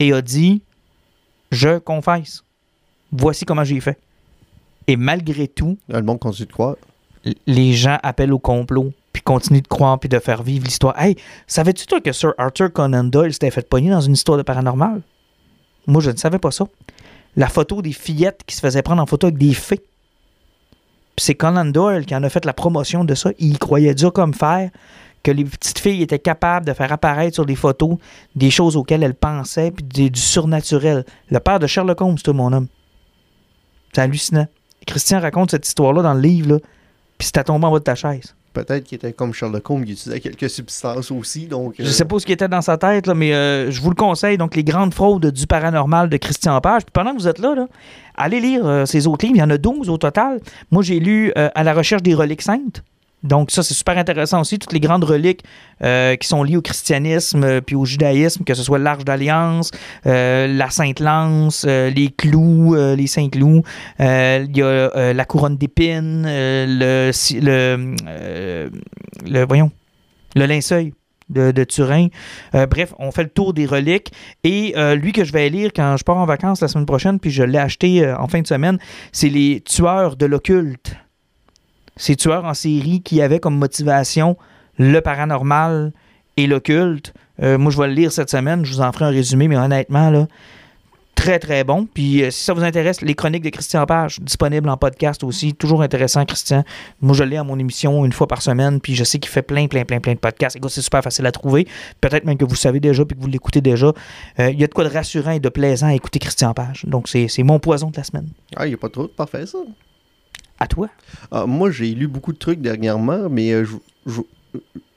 et a dit Je confesse, voici comment j'ai fait. Et malgré tout, Le monde continue de croire. les gens appellent au complot, puis continuent de croire, puis de faire vivre l'histoire. Hey, savais-tu toi que Sir Arthur Conan Doyle s'était fait pogner dans une histoire de paranormal? Moi, je ne savais pas ça. La photo des fillettes qui se faisaient prendre en photo avec des fées. Puis c'est Conan Doyle qui en a fait la promotion de ça. Il croyait dur comme fer que les petites filles étaient capables de faire apparaître sur des photos des choses auxquelles elles pensaient, puis du, du surnaturel. Le père de Sherlock Holmes, toi, mon homme. C'est hallucinant. Christian raconte cette histoire-là dans le livre, là, puis c'était tombé en bas de ta chaise. Peut-être qu'il était comme Sherlock Holmes, qui utilisait quelques substances aussi. Donc, Je euh, sais pas ce qui était dans sa tête, là, mais euh, je vous le conseille. Donc, Les grandes fraudes du paranormal de Christian Page. Puis pendant que vous êtes là, là allez lire euh, ces autres livres. Il y en a 12 au total. Moi, j'ai lu euh, À la recherche des reliques saintes. Donc, ça, c'est super intéressant aussi. Toutes les grandes reliques euh, qui sont liées au christianisme euh, puis au judaïsme, que ce soit l'Arche d'Alliance, euh, la Sainte Lance, euh, les clous, les saints clous. Euh, Il y a la couronne d'épines, le, le, le, voyons, le linceul de, Turin. Bref, on fait le tour des reliques. Et lui que je vais lire quand je pars en vacances la semaine prochaine, puis je l'ai acheté en fin de semaine, c'est Les tueurs de l'occulte. Ces tueurs en série qui avaient comme motivation le paranormal et l'occulte. Euh, moi, je vais le lire cette semaine. Je vous en ferai un résumé, mais honnêtement, là, très, très bon. Puis, euh, si ça vous intéresse, les chroniques de Christian Page, disponibles en podcast aussi. Toujours intéressant, Christian. Moi, je l'ai à mon émission une fois par semaine. Puis, je sais qu'il fait plein, plein, plein, plein de podcasts. Écoute, c'est super facile à trouver. Peut-être même que vous savez déjà puis que vous l'écoutez déjà. Euh, Il y a de quoi de rassurant et de plaisant à écouter Christian Page. Donc, c'est c'est mon poison de la semaine. Ah, il n'y a pas trop de parfait, ça. À toi. Ah, moi, j'ai lu beaucoup de trucs dernièrement, mais euh, je, je,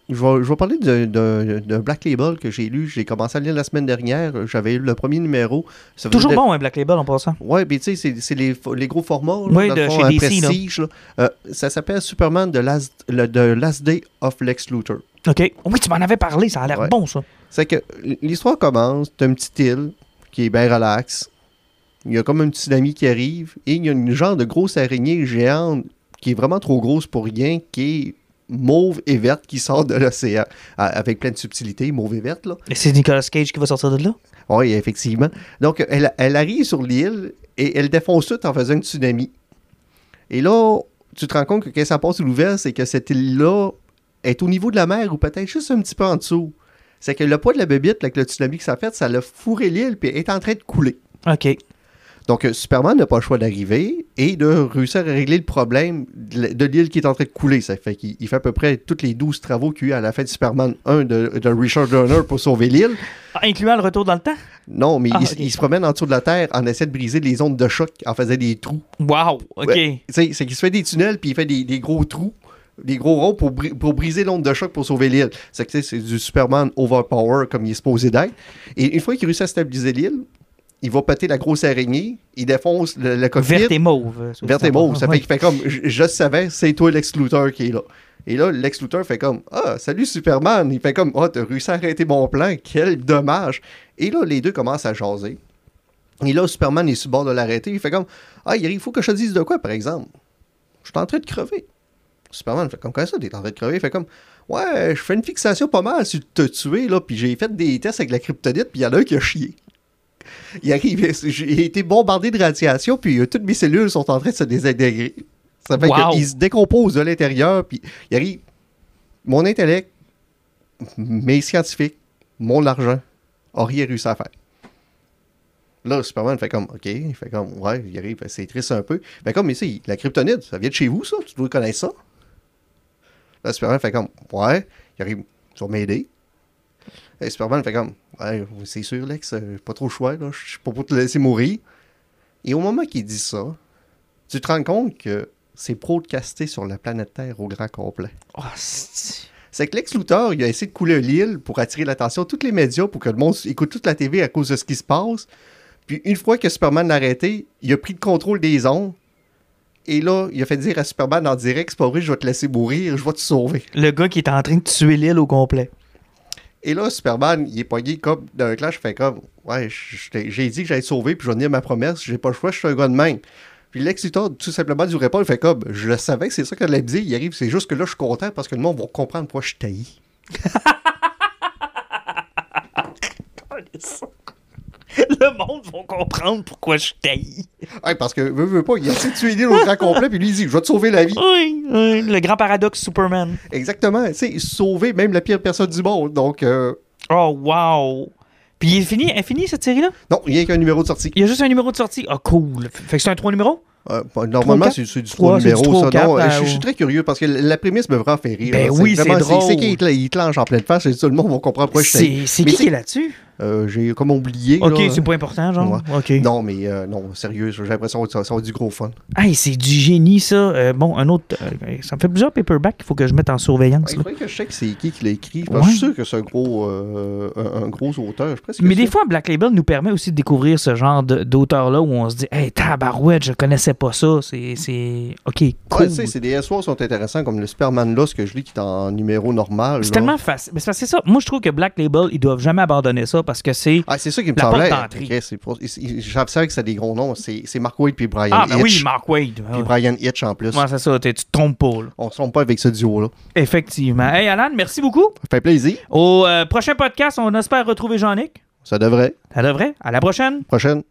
je vais, je vais parler d'un- Black Label que j'ai lu. J'ai commencé à lire la semaine dernière. J'avais eu le premier numéro. Ça Toujours de- bon, un Black Label en passant. Ouais, puis tu sais, c'est- les, les gros formats. là, Oui, dans de le fond, chez un DC, là. prestige. là. Euh, ça s'appelle Superman The Last, le, The Last Day of Lex Luthor. OK. Oui, tu m'en avais parlé. Ça a l'air Ouais. bon, ça. C'est que l'histoire commence, t'as une petite île qui est bien relaxe. Il y a comme un tsunami qui arrive et il y a une genre de grosse araignée géante qui est vraiment trop grosse pour rien, qui est mauve et verte qui sort de l'océan avec plein de subtilité, mauve et verte là. Et c'est Nicolas Cage qui va sortir de là? Oui, effectivement. Donc elle, elle arrive sur l'île et elle défonce tout en faisant un tsunami. Et là, tu te rends compte que quand ça passe sous l'ouvert, c'est que cette île-là est au niveau de la mer ou peut-être juste un petit peu en dessous. C'est que le poids de la bébite, avec le tsunami que ça fait, ça l'a fourré l'île puis est en train de couler. OK. Donc, euh, Superman n'a pas le choix d'arriver et de réussir à régler le problème de l'île qui est en train de couler. Ça fait qu'il il fait à peu près tous les 12 travaux qu'il y a eu à la fin de Superman 1 de, de Richard Donner pour sauver l'île. Ah, Incluant le retour dans le temps? Non, mais Ah, il, se promène en dessous de la Terre en essayant de briser les ondes de choc en faisant des trous. Wow, OK. Ouais. C'est qu'il se fait des tunnels puis il fait des, des gros trous, des gros ronds pour, bri- pour briser l'onde de choc pour sauver l'île. C'est du Superman overpower comme il est supposé d'être. Et une fois qu'il réussit à stabiliser l'île, il va péter la grosse araignée, il défonce le, le cockpit. Verte et mauve. c'est et mauve. Ça fait qu'il fait comme, je, je savais, c'est toi Lex qui est là. Et là, Lex Luthor fait comme, ah, salut Superman. Il fait comme, ah, t'as réussi à arrêter mon plan, quel dommage. Et là, les deux commencent à jaser. Et là, Superman est sur le bord de l'arrêter. Il fait comme, ah, il faut que je te dise de quoi, par exemple. Je suis en train de crever. Superman fait comme, comment ça, t'es en train de crever? Il fait comme, ouais, je fais une fixation pas mal sur te tuer, là, puis j'ai fait des tests avec la kryptonite, puis il y en a un qui a chié. Il arrive, j'ai été bombardé de radiation, puis euh, toutes mes cellules sont en train de se désintégrer. Ça fait Wow. qu'il se décompose de l'intérieur, puis il arrive. Mon intellect, mes scientifiques, mon argent, a rien réussi à faire. Là, Superman fait comme, OK, il fait comme, ouais, il arrive, c'est triste un peu. Mais comme, mais c'est la kryptonite, ça vient de chez vous, ça? Tu dois connaître ça? Là, Superman fait comme, ouais, il arrive, tu vas m'aider. Et Superman fait comme, ouais, c'est sûr, Lex, euh, pas trop le choix, là, je suis pas pour te laisser mourir. Et au moment qu'il dit ça, tu te rends compte que c'est broadcasté sur la planète Terre au grand complet. Oh, c'est- C'est que Lex Luthor, il a essayé de couler l'île pour attirer l'attention de tous les médias pour que le monde écoute toute la TV à cause de ce qui se passe. Puis une fois que Superman l'a arrêté, il a pris le contrôle des ondes. Et là, il a fait dire à Superman en direct, c'est pas vrai, je vais te laisser mourir, je vais te sauver. Le gars qui est en train de tuer l'île au complet. Et là, Superman, il est pogné comme d'un clash, fait comme, ouais, j'ai dit que j'allais sauver, puis je vais tenir ma promesse, j'ai pas le choix, je suis un gars de même. Puis Lex Luthor, tout simplement, du répond, il fait comme, je le savais c'est ça qu'elle me dire, il arrive, c'est juste que là, je suis content parce que le monde va comprendre pourquoi je taillis. Le monde va comprendre pourquoi je taillis. Ouais, parce que, veut, veut pas, il a essayé de tuer grand complet, puis lui, il dit, je vais te sauver la vie. Oui, oui, le grand paradoxe Superman. Exactement, tu sais, sauver même la pire personne du monde. Donc, euh, Oh, wow. Puis il est fini, est cette série-là? non, rien qu'un numéro de sortie. Il y a juste un numéro de sortie? Ah, cool. Fait que c'est un trois numéros? Euh, bah, normalement, c'est du Trois, 3 c'est du numéros, ça. Non, ben, je, je suis très curieux parce que la prémisse me vraiment fait rire. Ben oui, c'est drôle. C'est qui il te lance en pleine face et tout le monde va comprendre pourquoi je C'est qui qui est là-dessus? Euh, J'ai comme oublié. Ok, c'est pas important, genre? Non, mais euh, non, sérieux, j'ai l'impression que ça, ça va être du gros fun. Hey, c'est du génie, ça. Euh, bon, un autre. ça me fait plusieurs paperbacks qu'il faut que je mette en surveillance. Il là. faudrait que je sais que c'est qui qui l'a écrit. Je suis sûr que c'est un gros, un, un gros auteur. Je Mais des sûr. fois, Black Label nous permet aussi de découvrir ce genre de- d'auteur-là où on se dit, hey, tabarouette, je connaissais pas ça. C'est. c'est- Ok, Ouais, cool. tu sais, c'est des sont intéressants, comme le Superman là, ce que je lis qui est en numéro normal. c'est tellement facile. C'est ça. Moi, je trouve que Black Label, ils doivent jamais abandonner ça parce que c'est. Ah, c'est ça qui me semblait. d'entrée. Ok, c'est pour- que c'était des gros noms. C'est c'est Mark Waid puis Brian Ah, ben Hitch. oui, Mark Wade. Puis Ouais, Brian Hitch en plus. Ouais, c'est ça. Tu te trompes pas, là. On se trompe pas avec ce duo-là. Effectivement. Hey, Alan, merci beaucoup. Ça fait plaisir. Au euh, prochain podcast, on espère retrouver Jean-Nic. Ça devrait. Ça devrait. À la prochaine. Prochaine.